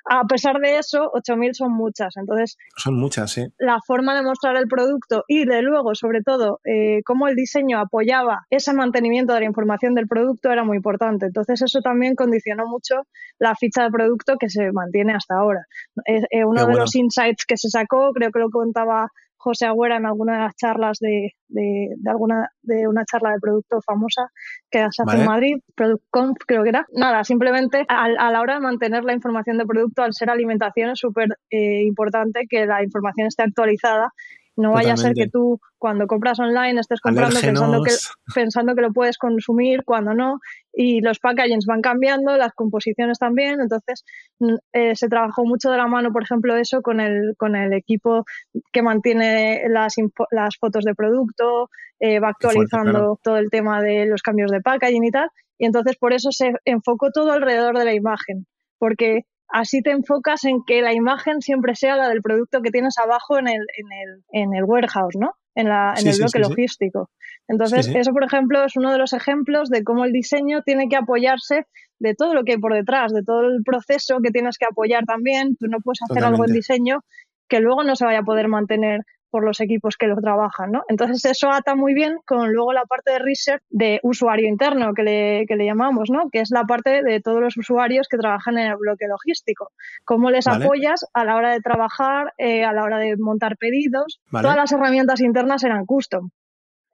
a pesar de eso, 8.000 son muchas. Entonces, son muchas, sí. La forma de mostrar el producto y de luego, sobre todo, eh, cómo el diseño apoyaba ese mantenimiento de la información del producto era muy importante. Entonces, eso también condicionó mucho la ficha de producto que se mantiene hasta ahora. Eh, uno de los insights que se sacó, creo que lo contaba José Agüera en alguna de las charlas de, de, alguna de una charla de producto famosa que se hace en Madrid, ProductConf creo que era. Nada, simplemente a, la hora de mantener la información de producto, al ser alimentación es súper eh, importante que la información esté actualizada no vaya a ser que tú cuando compras online estés comprando pensando que, pensando que lo puedes consumir cuando no y los packagings van cambiando, las composiciones también, entonces mm, eh, se trabajó mucho de la mano, por ejemplo, eso con el, con el equipo que mantiene las, las fotos de producto, eh, va actualizando todo el tema de los cambios de packaging y tal, y entonces por eso se enfocó todo alrededor de la imagen, porque así te enfocas en que la imagen siempre sea la del producto que tienes abajo en el, en el, en el warehouse, ¿no? En, la, en el bloque logístico. Entonces, eso, por ejemplo, es uno de los ejemplos de cómo el diseño tiene que apoyarse de todo lo que hay por detrás, de todo el proceso que tienes que apoyar también. Tú no puedes hacer algo en diseño que luego no se vaya a poder mantener por los equipos que lo trabajan, ¿no? Entonces eso ata muy bien con luego la parte de research de usuario interno que le, que le llamamos, ¿no? Que es la parte de todos los usuarios que trabajan en el bloque logístico. Cómo les apoyas a la hora de trabajar, eh, a la hora de montar pedidos. Todas las herramientas internas eran custom.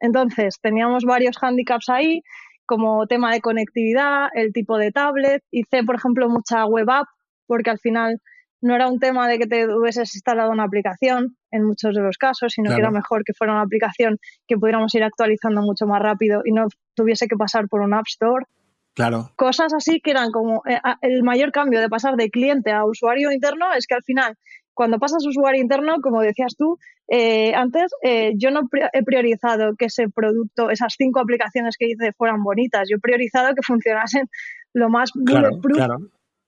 Entonces teníamos varios handicaps ahí como tema de conectividad, el tipo de tablet. Hice, por ejemplo, mucha web app porque al final no era un tema de que te hubieses instalado una aplicación en muchos de los casos, sino que era mejor que fuera una aplicación que pudiéramos ir actualizando mucho más rápido y no tuviese que pasar por un App Store. Claro. Cosas así que eran como eh, el mayor cambio de pasar de cliente a usuario interno es que al final, cuando pasas a usuario interno, como decías tú, eh, antes eh, yo no he priorizado que ese producto, esas cinco aplicaciones que hice fueran bonitas, yo he priorizado que funcionasen lo más bulletproof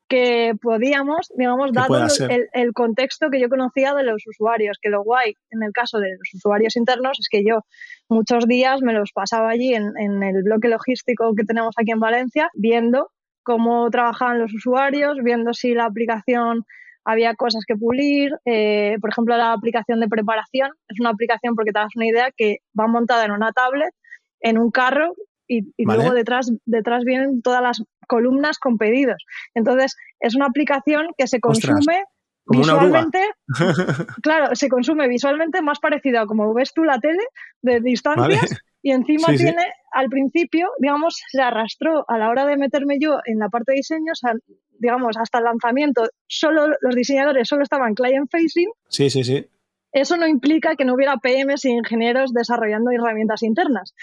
que podíamos, digamos, dado el, contexto que yo conocía de los usuarios, que lo guay en el caso de los usuarios internos es que yo muchos días me los pasaba allí en, el bloque logístico que tenemos aquí en Valencia, viendo cómo trabajaban los usuarios, viendo si la aplicación había cosas que pulir. Eh, por ejemplo, la aplicación de preparación es una aplicación, porque te das una idea, que va montada en una tablet, en un carro, y, luego detrás, detrás vienen todas las columnas con pedidos. Entonces, es una aplicación que se consume visualmente, claro, se consume visualmente más parecido a como ves tú la tele de distancias y encima tiene al principio, digamos, se arrastró a la hora de meterme yo en la parte de diseño, digamos, hasta el lanzamiento, solo los diseñadores solo estaban client facing. Sí, sí, sí. Eso no implica que no hubiera PMs e ingenieros desarrollando herramientas internas.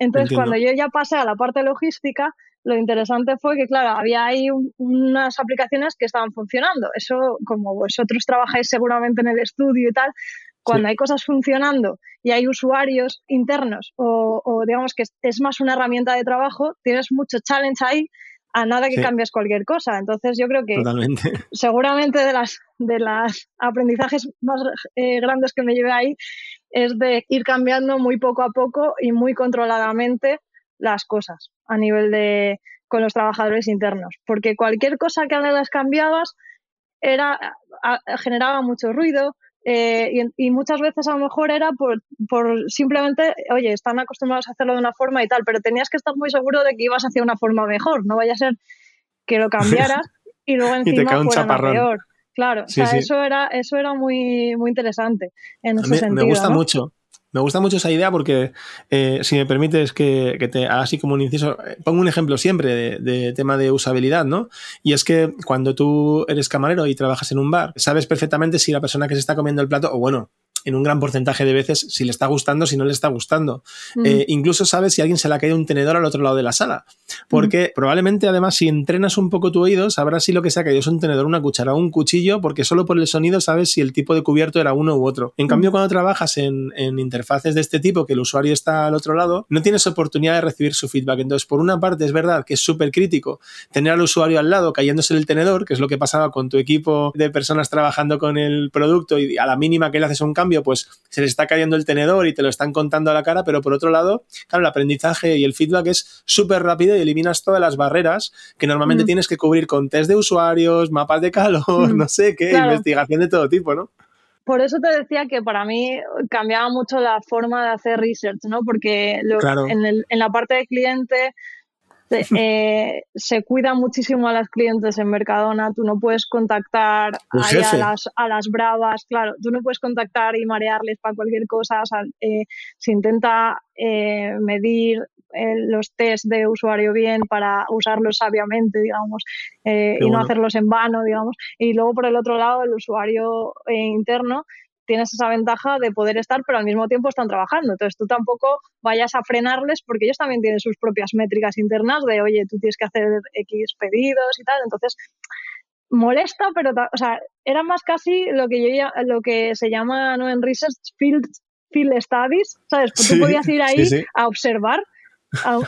Entonces, cuando yo ya pasé a la parte logística, lo interesante fue que, claro, había ahí unas aplicaciones que estaban funcionando. Eso, como vosotros trabajáis seguramente en el estudio y tal, cuando hay cosas funcionando y hay usuarios internos o, digamos que es más una herramienta de trabajo, tienes mucho challenge ahí a nada que cambies cualquier cosa. Entonces yo creo que seguramente de las de las aprendizajes más eh, grandes que me llevé ahí es de ir cambiando muy poco a poco y muy controladamente las cosas a nivel de con los trabajadores internos, porque cualquier cosa que las cambiabas era generaba mucho ruido, eh, y, muchas veces a lo mejor era por, por, simplemente, oye, están acostumbrados a hacerlo de una forma y tal, pero tenías que estar muy seguro de que ibas hacia una forma mejor, no vaya a ser que lo cambiaras y luego encima fuera peor. Claro, o sea, eso era, eso era muy, muy interesante en ese sentido. Me gusta mucho. Me gusta mucho esa idea porque, eh, si me permites que, te haga así como un inciso, eh, pongo un ejemplo siempre de, tema de usabilidad, ¿no? Y es que cuando tú eres camarero y trabajas en un bar, sabes perfectamente si la persona que se está comiendo el plato, o bueno, en un gran porcentaje de veces si le está gustando, si no le está gustando. Mm. Eh, incluso sabes si a alguien se le ha caído un tenedor al otro lado de la sala. Porque mm. probablemente, además, si entrenas un poco tu oído, sabrás si lo que se ha caído es un tenedor, una cuchara o un cuchillo, porque solo por el sonido sabes si el tipo de cubierto era uno u otro. En cambio, cuando trabajas en, interfaces de este tipo, que el usuario está al otro lado, no tienes oportunidad de recibir su feedback. Entonces, por una parte, es verdad que es súper crítico tener al usuario al lado cayéndose el tenedor, que es lo que pasaba con tu equipo de personas trabajando con el producto y a la mínima que le haces un cambio, pues se les está cayendo el tenedor y te lo están contando a la cara, pero por otro lado, claro, el aprendizaje y el feedback es súper rápido y eliminas todas las barreras que normalmente mm. tienes que cubrir con test de usuarios, mapas de calor, mm. no sé qué, investigación de todo tipo, ¿no? Por eso te decía que para mí cambiaba mucho la forma de hacer research, ¿no? Porque en, en la parte de cliente eh, se cuida muchísimo a las clientes en Mercadona, tú no puedes contactar a, las, a las bravas, claro, tú no puedes contactar y marearles para cualquier cosa, o sea, eh, se intenta eh, medir los test de usuario bien para usarlos sabiamente, digamos, y no hacerlos en vano, digamos, y luego por el otro lado el usuario interno tienes esa ventaja de poder estar, pero al mismo tiempo están trabajando. Entonces tú tampoco vayas a frenarles porque ellos también tienen sus propias métricas internas de, oye, tú tienes que hacer X pedidos y tal. Entonces, molesta, pero, o sea, era más casi lo que yo lo que se llama ¿no? en research field, field studies, ¿sabes? Pues tú podías ir ahí a observar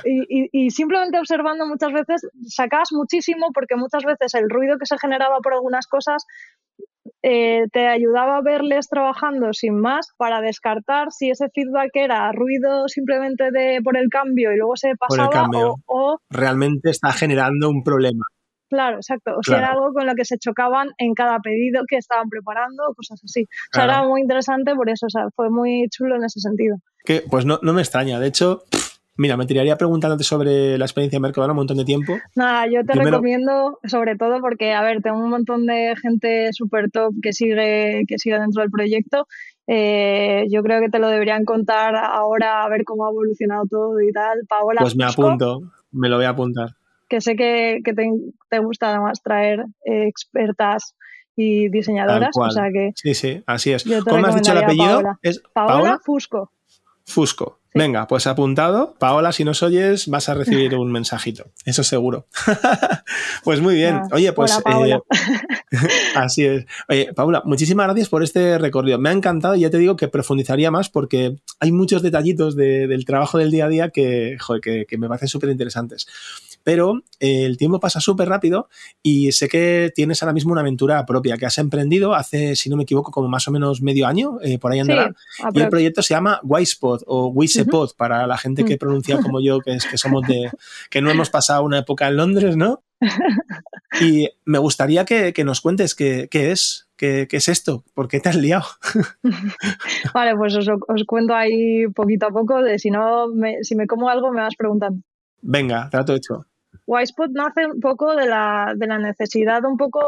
y, y, simplemente observando muchas veces sacabas muchísimo porque muchas veces el ruido que se generaba por algunas cosas eh, te ayudaba a verles trabajando sin más para descartar si ese feedback era ruido simplemente de por el cambio y luego se pasaba o, realmente está generando un problema. Claro, exacto. O sea, era algo con lo que se chocaban en cada pedido que estaban preparando, cosas así. O sea, era muy interesante por eso, o sea, fue muy chulo en ese sentido. Que, pues no, no me extraña. De hecho, Mira, me tiraría preguntándote sobre la experiencia de Mercadona un montón de tiempo. Nada, yo te recomiendo, sobre todo porque, a ver, tengo un montón de gente súper top que sigue, que sigue dentro del proyecto. Eh, yo creo que te lo deberían contar ahora a ver cómo ha evolucionado todo y tal. Paola. Pues me apunto, me lo voy a apuntar. Que sé que, te, gusta además traer eh, expertas y diseñadoras. O sea que sí, sí, así es. ¿Cómo has dicho el apellido? Paola Fusco. Fusco. Venga, pues apuntado. Paola, si nos oyes, vas a recibir un mensajito. Eso seguro. pues muy bien. Ah, Oye, pues. Eh, así es. Oye, Paula, muchísimas gracias por este recorrido. Me ha encantado y ya te digo que profundizaría más porque hay muchos detallitos del trabajo del día a día que, que, que me parecen súper interesantes pero eh, el tiempo pasa súper rápido y sé que tienes ahora mismo una aventura propia que has emprendido hace, si no me equivoco, como más o menos medio año, eh, por ahí andará. y el proyecto se llama Wisepod o Wisepod para la gente que mm. pronuncia como yo, que, es, que somos de, que no hemos pasado una época en Londres, ¿no? Y me gustaría que, nos cuentes qué, es, qué, es esto, por qué te has liado. vale, pues os, cuento ahí poquito a poco, de si no, si me como algo me vas preguntando. Venga, trato hecho. Wisepod nace un poco de la, de la necesidad, un poco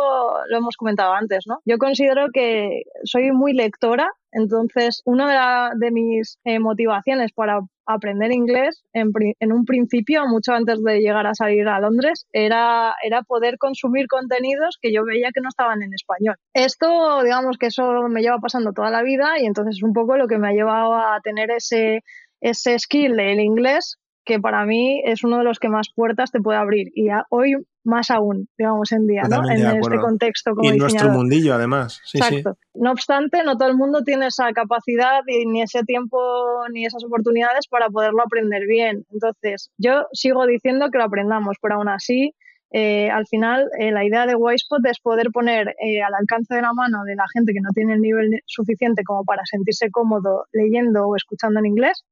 lo hemos comentado antes, ¿no? Yo considero que soy muy lectora, entonces una de, mis eh, motivaciones para aprender inglés en, en, un principio, mucho antes de llegar a salir a Londres, era, era poder consumir contenidos que yo veía que no estaban en español. Esto, digamos que eso me lleva pasando toda la vida y entonces es un poco lo que me ha llevado a tener ese, ese skill del inglés que para mí es uno de los que más puertas te puede abrir y hoy más aún, digamos, en día, ¿no? En este contexto como Y en nuestro mundillo, además. Exacto. No obstante, no todo el mundo tiene esa capacidad y ni ese tiempo ni esas oportunidades para poderlo aprender bien. Entonces, yo sigo diciendo que lo aprendamos, pero aún así, eh, al final, eh, la idea de Wisepod es poder poner eh, al alcance de la mano de la gente que no tiene el nivel suficiente como para sentirse cómodo leyendo o escuchando en inglés,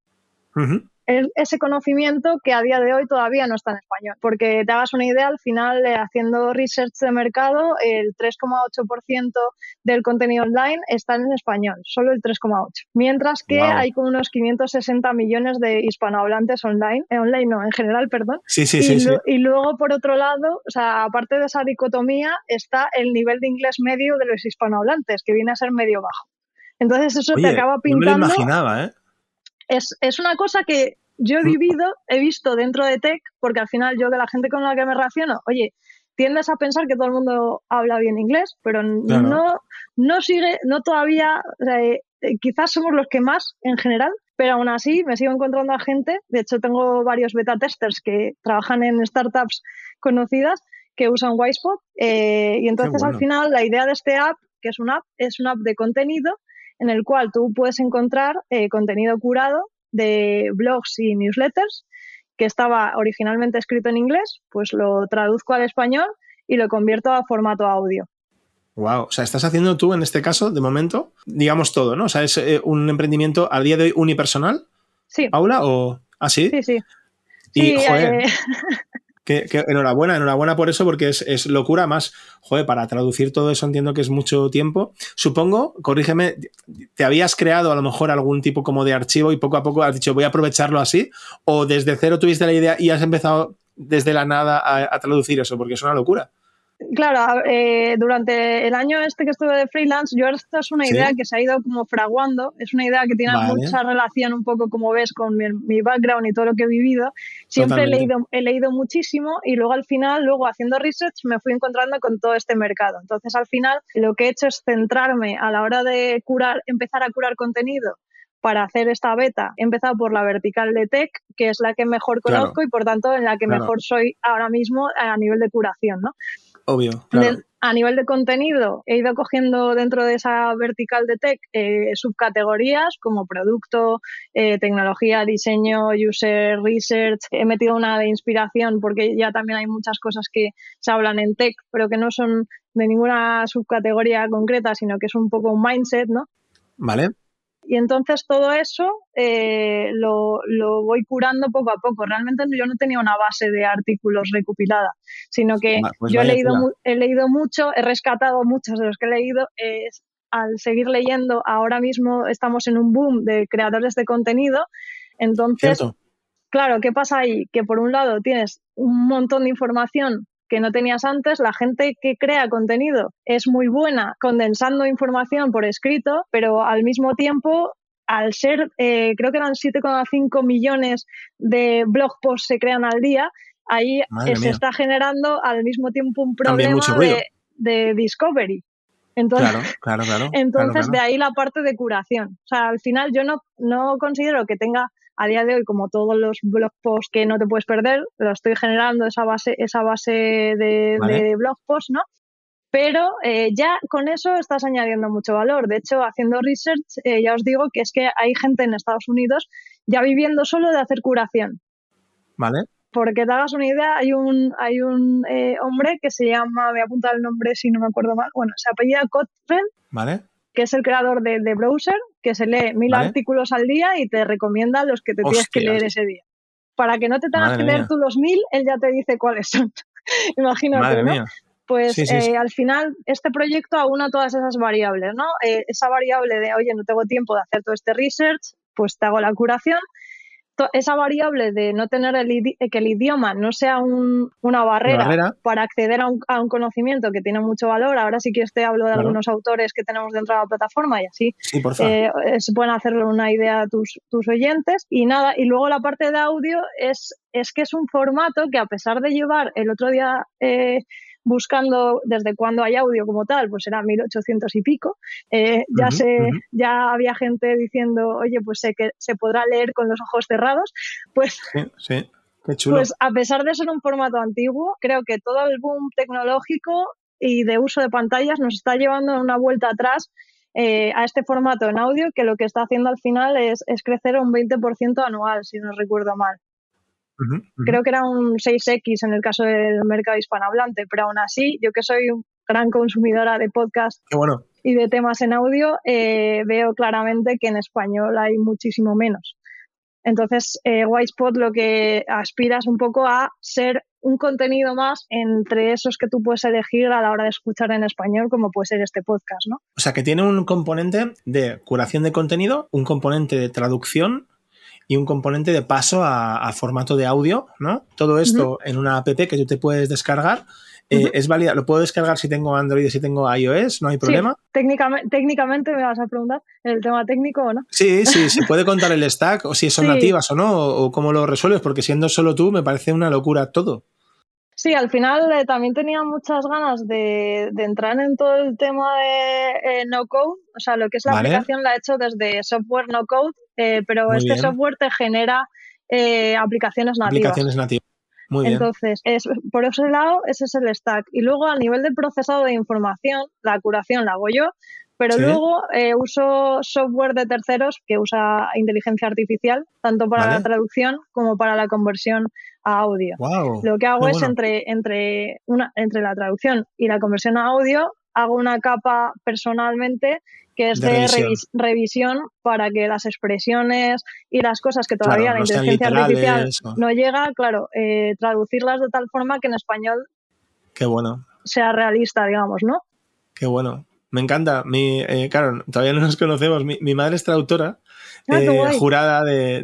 ese conocimiento que a día de hoy todavía no está en español. Porque te hagas una idea, al final, eh, haciendo research de mercado, el 3,8% del contenido online está en español, solo el 3,8%. Mientras que hay como unos 560 millones de hispanohablantes online, eh, online no, en general, perdón. Sí, sí, y, sí, y luego, por otro lado, o sea, aparte de esa dicotomía, está el nivel de inglés medio de los hispanohablantes, que viene a ser medio bajo. Entonces eso te acaba pintando... No me lo imaginaba, ¿eh? Es, es, una cosa que yo he vivido, he visto dentro de tech, porque al final yo de la gente con la que me relaciono, oye, tiendes a pensar que todo el mundo habla bien inglés, pero no, no sigue, no todavía, eh, eh, quizás somos los que más en general, pero aún así me sigo encontrando a gente, de hecho tengo varios beta testers que trabajan en startups conocidas que usan Wisepod eh, y entonces al final la idea de este app, que es una app, es una app de contenido en el cual tú puedes encontrar contenido curado de blogs y newsletters que estaba originalmente escrito en inglés, pues lo traduzco al español y lo convierto a formato audio. Wow, o sea, estás haciendo tú en este caso, de momento, digamos todo, ¿no? O sea, es eh, un emprendimiento al día de hoy unipersonal. Sí. Paula, o así. ¿Ah, sí, sí. Y, joder, eh, Que, enhorabuena, enhorabuena por eso, porque es, locura más. Joder, para traducir todo eso entiendo que es mucho tiempo. Supongo, corrígeme, ¿te habías creado a lo mejor algún tipo como de archivo y poco a poco has dicho voy a aprovecharlo así? ¿O desde cero tuviste la idea y has empezado desde la nada a traducir eso? Porque es una locura. Claro, eh, durante el año este que estuve de freelance, yo esta es una idea que se ha ido como fraguando, es una idea que tiene mucha relación un poco como ves con mi, background y todo lo que he vivido. Siempre he leído, he leído muchísimo y luego al final, luego haciendo research, me fui encontrando con todo este mercado. Entonces al final lo que he hecho es centrarme a la hora de curar, empezar a curar contenido para hacer esta beta he empezado por la vertical de tech, que es la que mejor conozco y por tanto en la que mejor soy ahora mismo a nivel de curación, ¿no? Obvio. a nivel de contenido, he ido cogiendo dentro de esa vertical de tech eh, subcategorías como producto, eh, tecnología, diseño, user research. He metido una de inspiración porque ya también hay muchas cosas que se hablan en tech, pero que no son de ninguna subcategoría concreta, sino que es un poco un mindset, ¿no? Vale. Y entonces todo eso eh, lo, voy curando poco a poco. Realmente yo no tenía una base de artículos recopilada, sino que pues yo he leído, he leído mucho, he rescatado muchos de los que he leído. Es, al seguir leyendo, ahora mismo estamos en un boom de creadores de contenido. Entonces, claro, ¿qué pasa ahí? Que por un lado tienes un montón de información que no tenías antes. La gente que crea contenido es muy buena condensando información por escrito, pero al mismo tiempo al ser, eh, creo que eran 7,5 millones de blog posts se crean al día, ahí se está generando al mismo tiempo un problema de, discovery. Entonces, claro, claro, entonces de ahí la parte de curación. O sea, al final yo no, no considero que tenga a día de hoy, como todos los blog posts que no te puedes perder, lo estoy generando esa base, esa base de, blog posts, ¿no? Pero eh, ya con eso estás añadiendo mucho valor. De hecho, haciendo research, eh, ya os digo que es que hay gente en Estados Unidos ya viviendo solo de hacer curación. Vale. Porque te hagas una idea, hay un, hay un eh, hombre que se llama, voy a apuntar el nombre si no me acuerdo mal, bueno, se apellida Cottrell. Vale que es el creador de, de Browser, que se lee mil artículos al día y te recomienda los que te tienes que leer ese día. Para que no te tengas que leer tú los mil, él ya te dice cuáles son. Imagínate, ¿no? Pues eh, al final este proyecto aúna todas esas variables, ¿no? Eh, esa variable de, oye, no tengo tiempo de hacer todo este research, pues te hago la curación esa variable de no tener el que el idioma no sea una, barrera para acceder a un, conocimiento que tiene mucho valor. Ahora sí que te hablo de algunos autores que tenemos dentro de la plataforma y así eh, se pueden hacer una idea a tus, tus oyentes. Y nada, y luego la parte de audio es, es que es un formato que a pesar de llevar el otro día... Eh, buscando desde cuándo hay audio como tal, pues era 1800 y pico. Eh, ya, se, ya había gente diciendo, oye, pues sé que se podrá leer con los ojos cerrados. Pues, sí, Qué chulo. pues a pesar de ser un formato antiguo, creo que todo el boom tecnológico y de uso de pantallas nos está llevando una vuelta atrás eh, a este formato en audio que lo que está haciendo al final es, es crecer un 20% anual, si no recuerdo mal. Creo que era un 6X en el caso del mercado hispanohablante, pero aún así, yo que soy gran consumidora de podcast y de temas en audio, eh, veo claramente que en español hay muchísimo menos. Entonces, eh, Whitespot lo que aspira es un poco a ser un contenido más entre esos que tú puedes elegir a la hora de escuchar en español, como puede ser este podcast, ¿no? O sea, que tiene un componente de curación de contenido, un componente de traducción y un componente de paso a, formato de audio, ¿no? Todo esto en una app que tú te puedes descargar. Eh, es válida, lo puedo descargar si tengo Android y si tengo iOS, no hay problema. técnicamente, técnicamente me vas a preguntar el tema técnico o no. Sí, sí, se puede contar el stack o si son nativas o no, o, cómo lo resuelves, porque siendo solo tú me parece una locura todo. Sí, al final eh, también tenía muchas ganas de, entrar en todo el tema de eh, no code, o sea, lo que es la aplicación la he hecho desde software no code eh, pero este software te genera eh, aplicaciones nativas. Aplicaciones nativas. Muy bien. Entonces, es, por ese lado, ese es el stack. Y luego, a nivel de procesado de información, la curación la hago yo, pero luego eh, uso software de terceros que usa inteligencia artificial, tanto para la traducción como para la conversión a audio. Lo que hago es entre, entre, una, entre la traducción y la conversión a audio, hago una capa personalmente que es de, revisión. para que las expresiones y las cosas que todavía la inteligencia artificial no llega, claro, eh, traducirlas de tal forma que en español Qué bueno. sea realista, digamos, ¿no? Qué bueno. Me encanta. Mi, eh, claro, todavía no nos conocemos. Mi, madre es traductora eh, jurada de,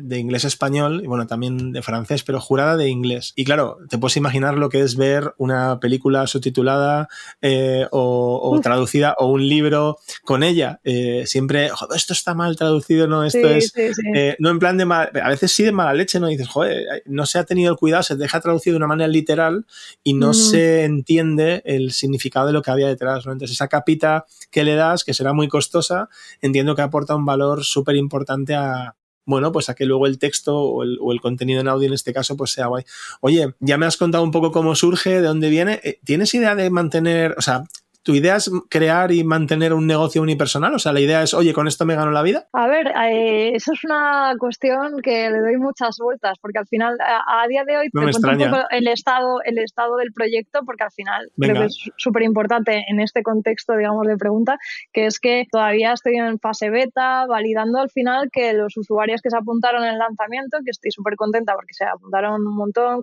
de, inglés-español, y bueno, también de francés, pero jurada de inglés. Y claro, te puedes imaginar lo que es ver una película subtitulada eh, o, traducida o un libro con ella. Eh, siempre, joder, esto está mal traducido, no, esto es. no en plan de mal, a veces sí de mala leche, ¿no? dices, joder, no se ha tenido el cuidado, se deja traducido de una manera literal y no se entiende el significado de lo que había detrás, ¿no? Entonces, esa capita que le das, que será muy costosa, entiendo que aporta un valor súper importante a, bueno, pues a que luego el texto o el, contenido en audio en este caso pues sea guay. Oye, ya me has contado un poco cómo surge, de dónde viene. Eh, ¿Tienes idea de mantener, o sea, ¿Tu idea es crear y mantener un negocio unipersonal? O sea, la idea es, oye, con esto me gano la vida. A ver, eh, eso es una cuestión que le doy muchas vueltas, porque al final, a, día de hoy, te cuento un poco el estado, el estado del proyecto, porque al final creo que es súper importante en este contexto, digamos, de pregunta, que es que todavía estoy en fase beta, validando al final que los usuarios que se apuntaron en el lanzamiento, que estoy súper contenta porque se apuntaron un montón,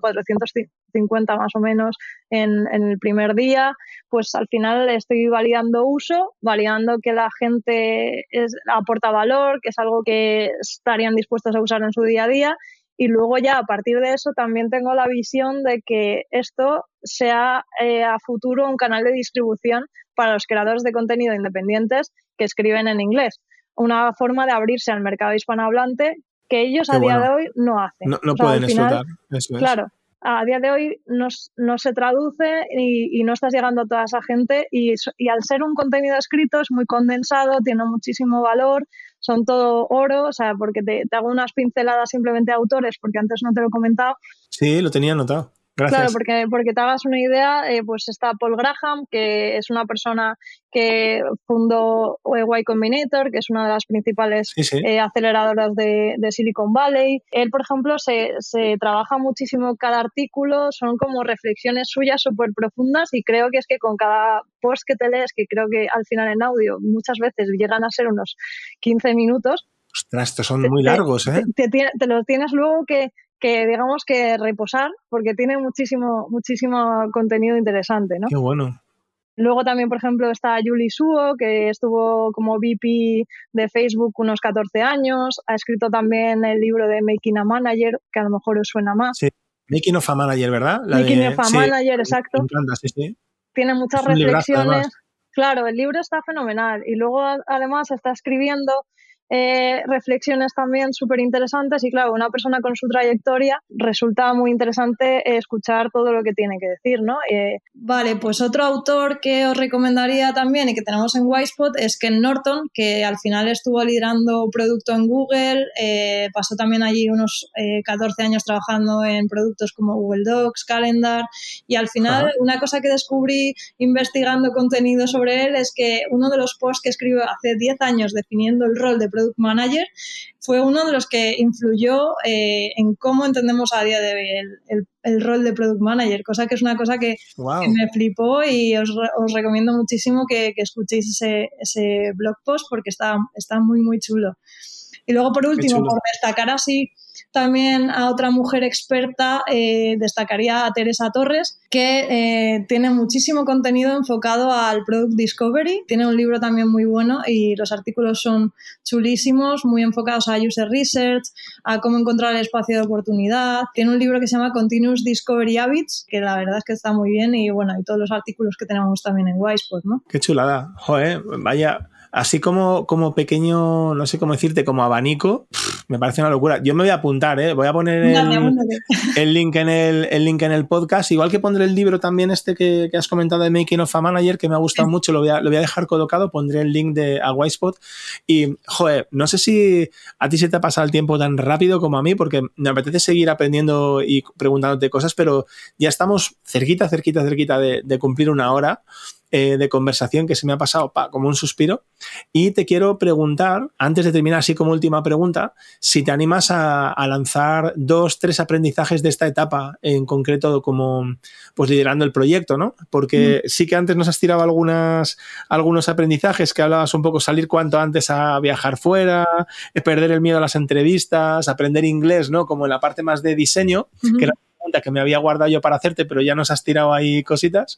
450 más o menos en, en el primer día, pues al final estoy validando uso, validando que la gente aporta valor, que es algo que estarían dispuestos a usar en su día a día. Y luego ya a partir de eso también tengo la visión de que esto sea eh, a futuro un canal de distribución para los creadores de contenido independientes que escriben en inglés. Una forma de abrirse al mercado hispanohablante que ellos a día de hoy no hacen. No, pueden explotar. Claro, a día de hoy no, se traduce y, no estás llegando a toda esa gente y, al ser un contenido escrito es muy condensado, tiene muchísimo valor, son todo oro, o sea, porque te, te hago unas pinceladas simplemente a autores, porque antes no te lo he comentado. Sí, lo tenía anotado. Claro, porque, porque te hagas una idea, eh, pues está Paul Graham, que es una persona que fundó Y Combinator, que es una de las principales eh, aceleradoras de, Silicon Valley. Él, por ejemplo, se, se, trabaja muchísimo cada artículo, son como reflexiones suyas súper profundas y creo que es que con cada post que te lees, que creo que al final en audio muchas veces llegan a ser unos 15 minutos, Ostras, estos son muy largos, ¿eh? Te, te, los tienes luego que, que digamos que reposar porque tiene muchísimo, muchísimo contenido interesante, ¿no? Qué bueno. Luego también, por ejemplo, está Julie Suo, que estuvo como VP de Facebook unos 14 años. Ha escrito también el libro de Making a Manager, que a lo mejor os suena más. Sí, Making of a Manager, ¿verdad? Making of a Manager, exacto. Me encanta, sí, sí. Tiene muchas reflexiones. claro, el libro está fenomenal. Y luego, además, está escribiendo eh, reflexiones también súper interesantes y claro, una persona con su trayectoria resulta muy interesante escuchar todo lo que tiene que decir, ¿no? Eh, vale, pues otro autor que os recomendaría también y que tenemos en Wisepot es Ken Norton, que al final estuvo liderando producto en Google, eh, pasó también allí unos 14 años trabajando en productos como Google Docs, Calendar y al final una cosa que descubrí investigando contenido sobre él es que uno de los posts que escribió hace 10 años definiendo el rol de Product Manager, fue uno de los que influyó eh, en cómo entendemos a día de hoy el, rol de Product Manager, cosa que es una cosa que, me flipó y os, recomiendo muchísimo que, escuchéis ese, ese, blog post porque está, está muy, muy chulo. Y luego, por último, por destacar así también a otra mujer experta, eh, destacaría a Teresa Torres, que eh, tiene muchísimo contenido enfocado al Product Discovery. Tiene un libro también muy bueno y los artículos son chulísimos, muy enfocados a User Research, a cómo encontrar el espacio de oportunidad. Tiene un libro que se llama Continuous Discovery Habits, que la verdad es que está muy bien y bueno, y todos los artículos que tenemos también en Wisepod, ¿no? Qué chulada. Joder, vaya, así como, como pequeño, no sé cómo decirte, como abanico, me parece una locura. Yo me voy a apuntar, ¿eh? voy a poner el, link en el, el, link en el podcast, igual que pondré el libro también este que, has comentado de Making of a Manager, que me ha gustado mucho, lo voy, a, lo voy a dejar colocado, pondré el link de a Wisepot. Y, joder, no sé si a ti se te ha pasado el tiempo tan rápido como a mí, porque me apetece seguir aprendiendo y preguntándote cosas, pero ya estamos cerquita, cerquita, cerquita de, de cumplir una hora. Eh, de conversación que se me ha pasado como un suspiro. Y te quiero preguntar, antes de terminar así como última pregunta, si te animas a, lanzar dos, tres aprendizajes de esta etapa en concreto como pues liderando el proyecto, ¿no? Porque mm. sí que antes nos has tirado algunas, algunos aprendizajes que hablabas un poco salir cuanto antes a viajar fuera, perder el miedo a las entrevistas, aprender inglés, ¿no? Como en la parte más de diseño, que pregunta que me había guardado yo para hacerte, pero ya nos has tirado ahí cositas.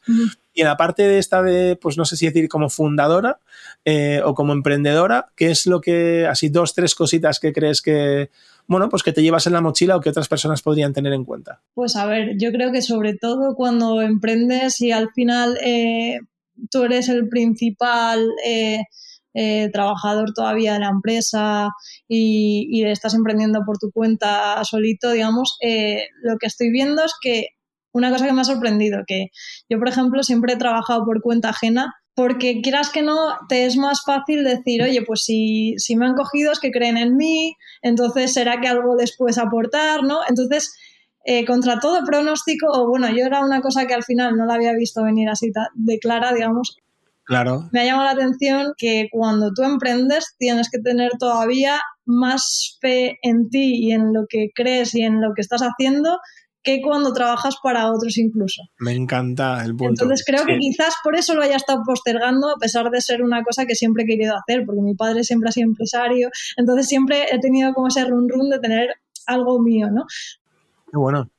Y en la parte de esta de, pues no sé si decir como fundadora eh, o como emprendedora, ¿qué es lo que, así dos, tres cositas que crees que, bueno, pues que te llevas en la mochila o que otras personas podrían tener en cuenta? Pues a ver, yo creo que sobre todo cuando emprendes y al final eh, tú eres el principal... Eh, eh, trabajador todavía de la empresa y, estás emprendiendo por tu cuenta solito, digamos, eh, lo que estoy viendo es que una cosa que me ha sorprendido, que yo, por ejemplo, siempre he trabajado por cuenta ajena porque quieras que no, te es más fácil decir, oye, pues si, me han cogido es que creen en mí, entonces será que algo les puedes aportar, ¿no? Entonces, eh, contra todo pronóstico, o bueno, yo era una cosa que al final no la había visto venir así de clara, digamos, Claro. Me ha llamado la atención que cuando tú emprendes tienes que tener todavía más fe en ti y en lo que crees y en lo que estás haciendo que cuando trabajas para otros incluso. Me encanta el punto. Entonces creo que quizás por eso lo haya estado postergando, a pesar de ser una cosa que siempre he querido hacer, porque mi padre siempre ha sido empresario, entonces siempre he tenido como ese run run de tener algo mío, ¿no? Qué bueno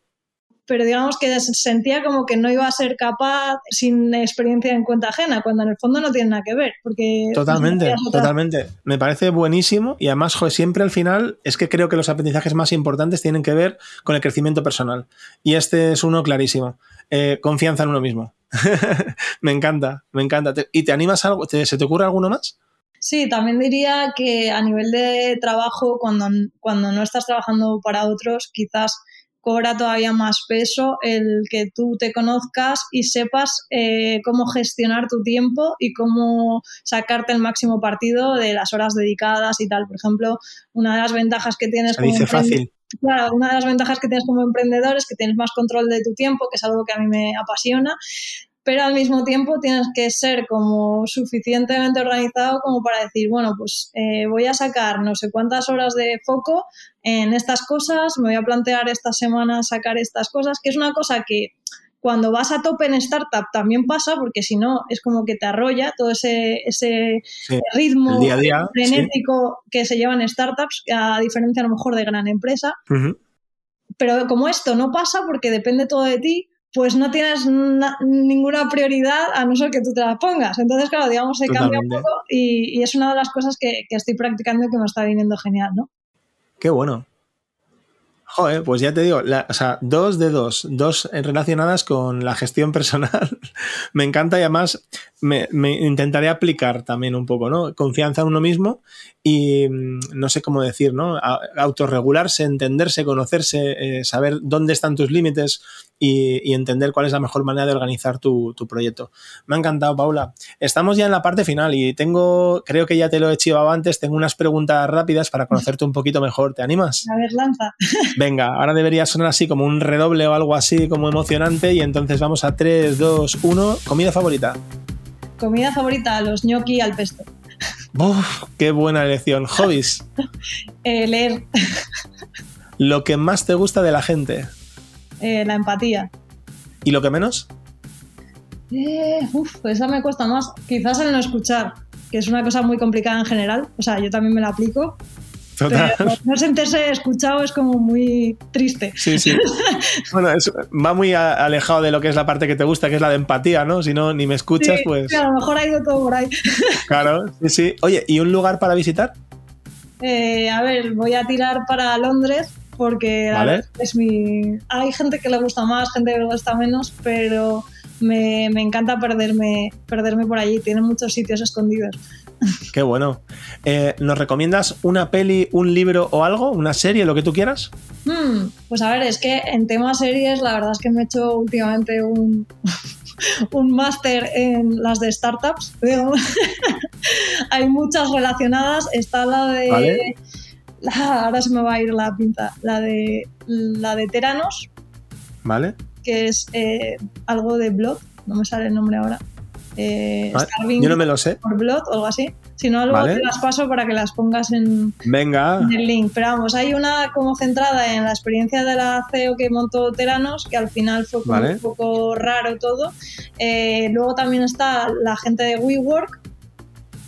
pero digamos que sentía como que no iba a ser capaz sin experiencia en cuenta ajena, cuando en el fondo no tiene nada que ver. Porque totalmente, totalmente. Me parece buenísimo y además, joder, siempre al final es que creo que los aprendizajes más importantes tienen que ver con el crecimiento personal. Y este es uno clarísimo. Eh, confianza en uno mismo. me encanta, me encanta. ¿Y te animas a algo? ¿Se te ocurre alguno más? Sí, también diría que a nivel de trabajo, cuando, cuando no estás trabajando para otros, quizás cobra todavía más peso el que tú te conozcas y sepas eh, cómo gestionar tu tiempo y cómo sacarte el máximo partido de las horas dedicadas y tal. Por ejemplo, una de las ventajas que tienes como fácil. Claro, una de las ventajas que tienes como emprendedor es que tienes más control de tu tiempo, que es algo que a mí me apasiona, pero al mismo tiempo tienes que ser como suficientemente organizado como para decir, bueno, pues eh, voy a sacar no sé cuántas horas de foco en estas cosas, me voy a plantear esta semana sacar estas cosas, que es una cosa que cuando vas a tope en startup también pasa, porque si no es como que te arrolla todo ese, ese ritmo frenético que se lleva en startups, a diferencia a lo mejor de gran empresa. Pero como esto no pasa porque depende todo de ti, pues no tienes ninguna prioridad a no ser que tú te la pongas. Entonces, claro, digamos, se cambia un poco y, es una de las cosas que, que, estoy practicando y que me está viniendo genial, ¿no? Qué bueno. Joder, pues ya te digo, o sea, dos de dos, dos relacionadas con la gestión personal. me encanta y además me, intentaré aplicar también un poco, ¿no? Confianza en uno mismo y mm, no sé cómo decir, ¿no? autorregularse, entenderse, conocerse, eh, saber dónde están tus límites y, entender cuál es la mejor manera de organizar tu, proyecto. Me ha encantado, Paula. Estamos ya en la parte final y tengo, creo que ya te lo he chivado antes, tengo unas preguntas rápidas para conocerte un poquito mejor. ¿Te animas? A ver, lanza. Venga, ahora debería sonar así como un redoble o algo así como emocionante y entonces vamos a 3, 2, 1. ¿Comida favorita? Comida favorita, los gnocchi al pesto. Uf, ¡Qué buena elección! ¿Hobbies? Eh, leer. ¿Lo que más te gusta de la gente? Eh, la empatía. ¿Y lo que menos? Eh, uf, esa me cuesta más. Quizás el no escuchar, que es una cosa muy complicada en general. O sea, yo también me la aplico. Total. no sentirse escuchado es como muy triste. Sí, sí. bueno, va muy alejado de lo que es la parte que te gusta, que es la de empatía, ¿no? Si no, ni me escuchas, pues. Sí, a lo mejor ha ido todo por ahí. claro, sí, sí. Oye, ¿y un lugar para visitar? Eh, a ver, voy a tirar para Londres porque es mi... Hay gente que le gusta más, gente que le gusta menos, pero me, encanta perderme, perderme por allí. Tiene muchos sitios escondidos. Qué bueno. Eh, ¿Nos recomiendas una peli, un libro o algo? ¿Una serie, lo que tú quieras? Hmm, pues a ver, es que en tema series la verdad es que me he hecho últimamente un, un máster en las de startups. Hay muchas relacionadas. Está la de ahora se me va a ir la pinta, la de la de Teranos. Vale. Que es eh, algo de Blood, no me sale el nombre ahora. Eh, yo no me lo sé. Por Blood o algo así. Si no, luego te las paso para que las pongas en, Venga. el link. Pero vamos, hay una como centrada en la experiencia de la CEO que montó Teranos, que al final fue un poco raro todo. Eh, luego también está la gente de WeWork,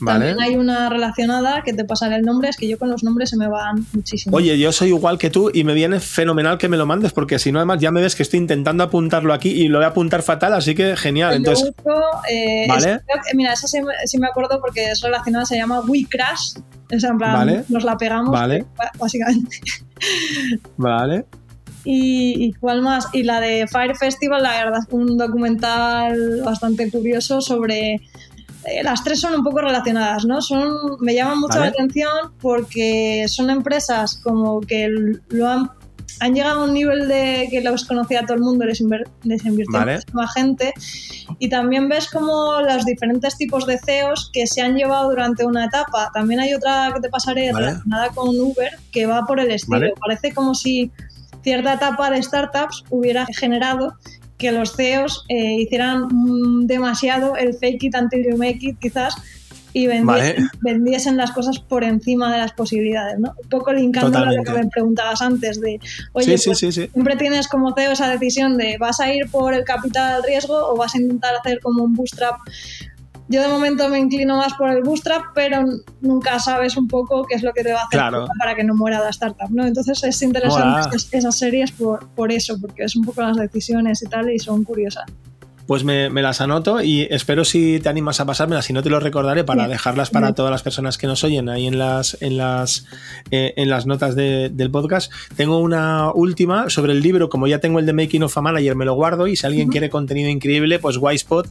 También hay una relacionada que te pasaré el nombre, es que yo con los nombres se me van muchísimo. Oye, yo soy igual que tú y me viene fenomenal que me lo mandes, porque si no, además ya me ves que estoy intentando apuntarlo aquí y lo voy a apuntar fatal, así que genial. Entonces, eh, ¿vale? mira, esa sí, me acuerdo porque es relacionada, se llama We Crash. O sea, en plan, nos la pegamos, vale. básicamente. Vale. Y, y, cuál más? Y la de Fire Festival, la verdad, un documental bastante curioso sobre eh, las tres son un poco relacionadas, ¿no? Son, me llaman mucho la atención porque son empresas como que lo han, han llegado a un nivel de que los conocía todo el mundo, les, les invirtió más gente. Y también ves como los diferentes tipos de CEOs que se han llevado durante una etapa. También hay otra que te pasaré relacionada con Uber que va por el estilo. Parece como si cierta etapa de startups hubiera generado que los CEOs eh, hicieran demasiado el fake it until you make it, quizás, y vendiesen, las cosas por encima de las posibilidades, ¿no? Un poco linkando a lo que me preguntabas antes de, oye, pues siempre tienes como CEO esa decisión de ¿vas a ir por el capital riesgo o vas a intentar hacer como un bootstrap yo de momento me inclino más por el bootstrap, pero nunca sabes un poco qué es lo que te va a hacer para que no muera la startup, ¿no? Entonces es interesante esas series por, por eso, porque es un poco las decisiones y tal y son curiosas pues me, las anoto y espero si te animas a pasármelas, si no te lo recordaré para dejarlas para todas las personas que nos oyen ahí en las, en las, eh, en las notas del podcast. Tengo una última sobre el libro, como ya tengo el de Making of a Manager, me lo guardo y si alguien quiere contenido increíble, pues Wisepot,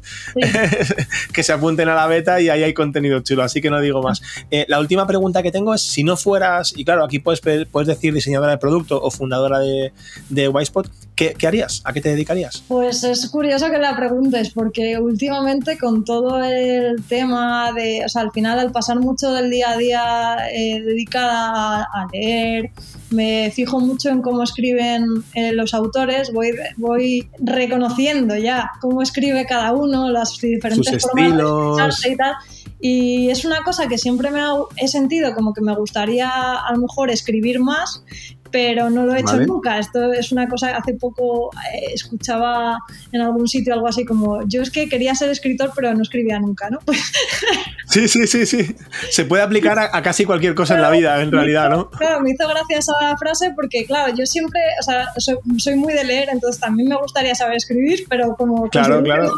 que se apunten a la beta y ahí hay contenido chulo, así que no digo más. Eh, la última pregunta que tengo es, si no fueras, y claro, aquí puedes, puedes decir diseñadora de producto o fundadora de, de Wisepot, ¿qué, ¿qué harías? ¿A qué te dedicarías? Pues es curioso que la preguntes, porque últimamente con todo el tema de, o sea, al final al pasar mucho del día a día eh, dedicada a, leer, me fijo mucho en cómo escriben eh, los autores, voy, voy reconociendo ya cómo escribe cada uno, las diferentes formas de y tal. Y es una cosa que siempre me he sentido como que me gustaría a lo mejor escribir más, pero no lo he hecho nunca. Esto es una cosa, hace poco eh, escuchaba en algún sitio algo así como, yo es que quería ser escritor, pero no escribía nunca, ¿no? sí, sí, sí, sí. Se puede aplicar a, casi cualquier cosa en la vida, en realidad, ¿no? Claro, me hizo gracia esa frase porque, claro, yo siempre, o sea, soy, muy de leer, entonces también me gustaría saber escribir, pero como claro, claro.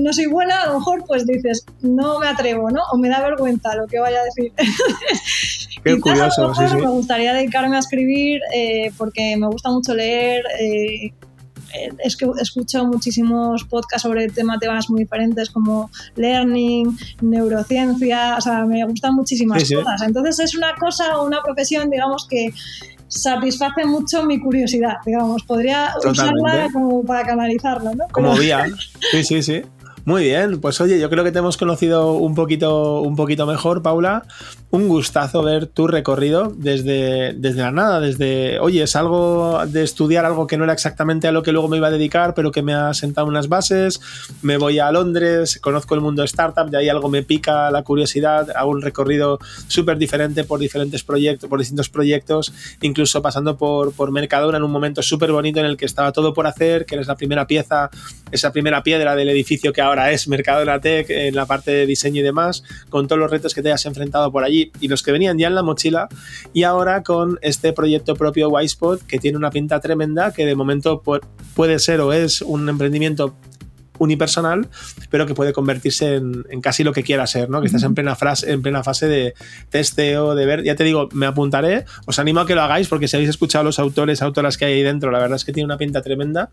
No, soy buena, a lo mejor pues dices, no me atrevo, ¿no? O me da vergüenza lo que vaya a decir. Qué curioso, sí, sí. Me gustaría dedicarme a escribir eh, porque me gusta mucho leer. Eh, es que escucho muchísimos podcasts sobre temas, temas muy diferentes como learning, neurociencia, o sea, me gustan muchísimas cosas. Entonces es una cosa o una profesión, digamos, que satisface mucho mi curiosidad, digamos, podría usarla como para canalizarla, ¿no? Como vía, sí, sí, sí. Muy bien, pues oye, yo creo que te hemos conocido un poquito, un poquito mejor, Paula. Un gustazo ver tu recorrido desde, desde la nada, desde, oye, es algo de estudiar algo que no era exactamente a lo que luego me iba a dedicar, pero que me ha sentado unas bases. Me voy a Londres, conozco el mundo startup, de ahí algo me pica la curiosidad, hago un recorrido súper diferente por diferentes proyectos, por distintos proyectos, incluso pasando por, por Mercadona en un momento súper bonito en el que estaba todo por hacer, que eres la primera pieza, esa primera piedra del edificio que ahora es Mercado Tech en la parte de diseño y demás, con todos los retos que te has enfrentado por allí y los que venían ya en la mochila, y ahora con este proyecto propio Wisepod que tiene una pinta tremenda, que de momento puede ser o es un emprendimiento unipersonal, pero que puede convertirse en, casi lo que quiera ser, ¿no? Que estás en plena, frase, en plena fase de testeo, de ver. Ya te digo, me apuntaré, os animo a que lo hagáis, porque si habéis escuchado los autores, autoras que hay ahí dentro, la verdad es que tiene una pinta tremenda.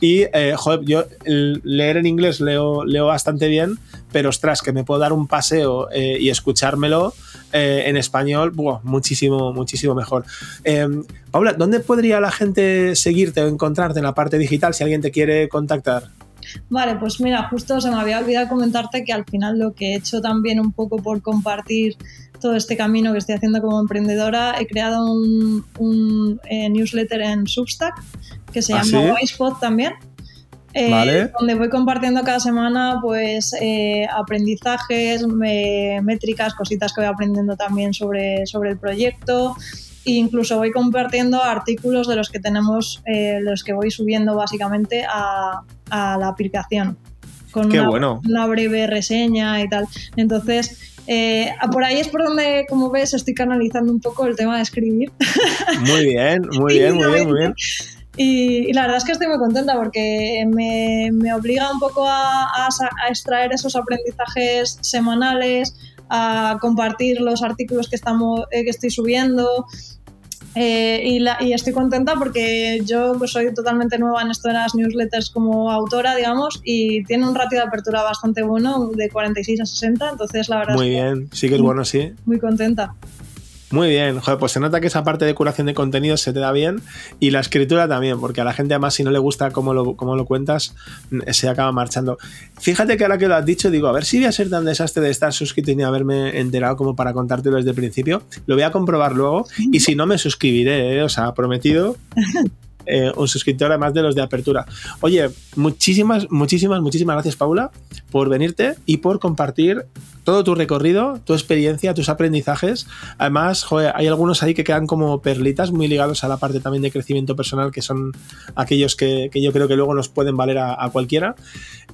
Y, eh, joder, yo leer en inglés leo, leo bastante bien, pero ostras, que me puedo dar un paseo eh, y escuchármelo eh, en español, muchísimo, muchísimo mejor. Paula, ¿dónde podría la gente seguirte o encontrarte en la parte digital si alguien te quiere contactar? Vale, pues mira, justo se me había olvidado comentarte que al final lo que he hecho también un poco por compartir todo este camino que estoy haciendo como emprendedora, he creado un, eh, newsletter en Substack que se ¿Ah, llama Wisepod también. Eh, donde voy compartiendo cada semana pues eh, aprendizajes, métricas, cositas que voy aprendiendo también sobre, sobre el proyecto incluso voy compartiendo artículos de los que tenemos, eh, los que voy subiendo básicamente a, la aplicación. con una, breve reseña y tal. Entonces, eh, por ahí es por donde, como ves, estoy canalizando un poco el tema de escribir. Muy bien, muy bien, muy bien, muy bien. Y, la verdad es que estoy muy contenta porque me, me obliga un poco a, a, extraer esos aprendizajes semanales, a compartir los artículos que, estamos, eh, que estoy subiendo. Eh, y, la, y, estoy contenta porque yo pues, soy totalmente nueva en esto de las newsletters como autora, digamos, y tiene un ratio de apertura bastante bueno, de 46 a 60, entonces la verdad Muy bien, sí que es bueno, sí. Muy contenta. Muy bien, joder, pues se nota que esa parte de curación de contenidos se te da bien y la escritura también, porque a la gente además si no le gusta cómo lo, cómo lo cuentas, mm, se acaba marchando. Fíjate que ahora que lo has dicho, digo, a ver si voy a ser tan desastre de estar suscrito y ni haberme enterado como para contártelo desde el principio. Lo voy a comprobar luego y si no me suscribiré, ¿eh? o sea, prometido. Eh, un suscriptor además de los de apertura. Oye, muchísimas, muchísimas, muchísimas gracias Paula por venirte y por compartir todo tu recorrido, tu experiencia, tus aprendizajes. Además, joder, hay algunos ahí que quedan como perlitas muy ligados a la parte también de crecimiento personal, que son aquellos que, yo creo que luego nos pueden valer a, cualquiera.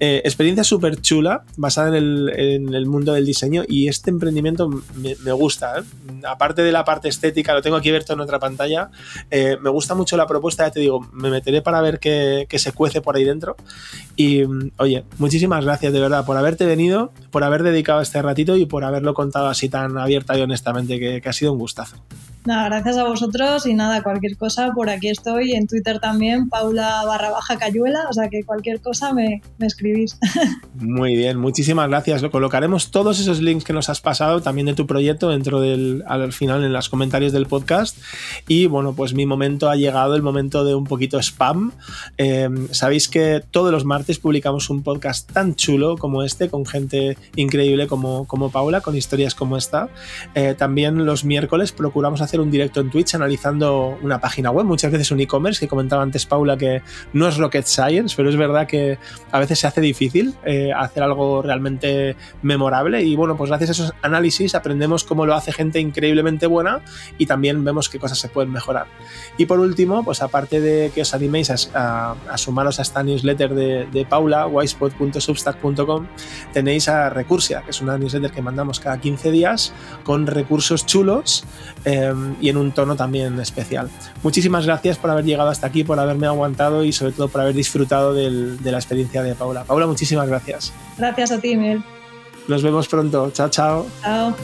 Eh, experiencia súper chula, basada en el, mundo del diseño y este emprendimiento me, gusta. ¿eh? Aparte de la parte estética, lo tengo aquí abierto en otra pantalla, eh, me gusta mucho la propuesta, ya te digo, me meteré para ver qué, qué se cuece por ahí dentro. Y oye, muchísimas gracias de verdad por haberte venido, por haber dedicado este ratito y por haberlo contado así tan abierta y honestamente, que, que ha sido un gustazo. Nada, gracias a vosotros y nada, cualquier cosa, por aquí estoy, en Twitter también, Paula barra baja Cayuela, o sea que cualquier cosa me, me escribís. Muy bien, muchísimas gracias. Lo colocaremos todos esos links que nos has pasado también de tu proyecto dentro del, al final en los comentarios del podcast. Y bueno, pues mi momento ha llegado, el momento de un poquito spam. Eh, sabéis que todos los martes publicamos un podcast tan chulo como este, con gente increíble como, como Paula, con historias como esta. Eh, también los miércoles procuramos hacer un directo en Twitch analizando una página web, muchas veces un e-commerce, que comentaba antes Paula que no es rocket science, pero es verdad que a veces se hace difícil eh, hacer algo realmente memorable y bueno, pues gracias a esos análisis aprendemos cómo lo hace gente increíblemente buena y también vemos qué cosas se pueden mejorar. Y por último, pues aparte de que os animéis a, sumaros a esta newsletter de, de Paula, wisepod.substack.com, tenéis a Recursia, que es una newsletter que mandamos cada 15 días con recursos chulos eh, y en un tono también especial. Muchísimas gracias por haber llegado hasta aquí, por haberme aguantado y sobre todo por haber disfrutado de la experiencia de Paula. Paula, muchísimas gracias. Gracias a ti, Miguel. Nos vemos pronto. Chao, chao. Chao.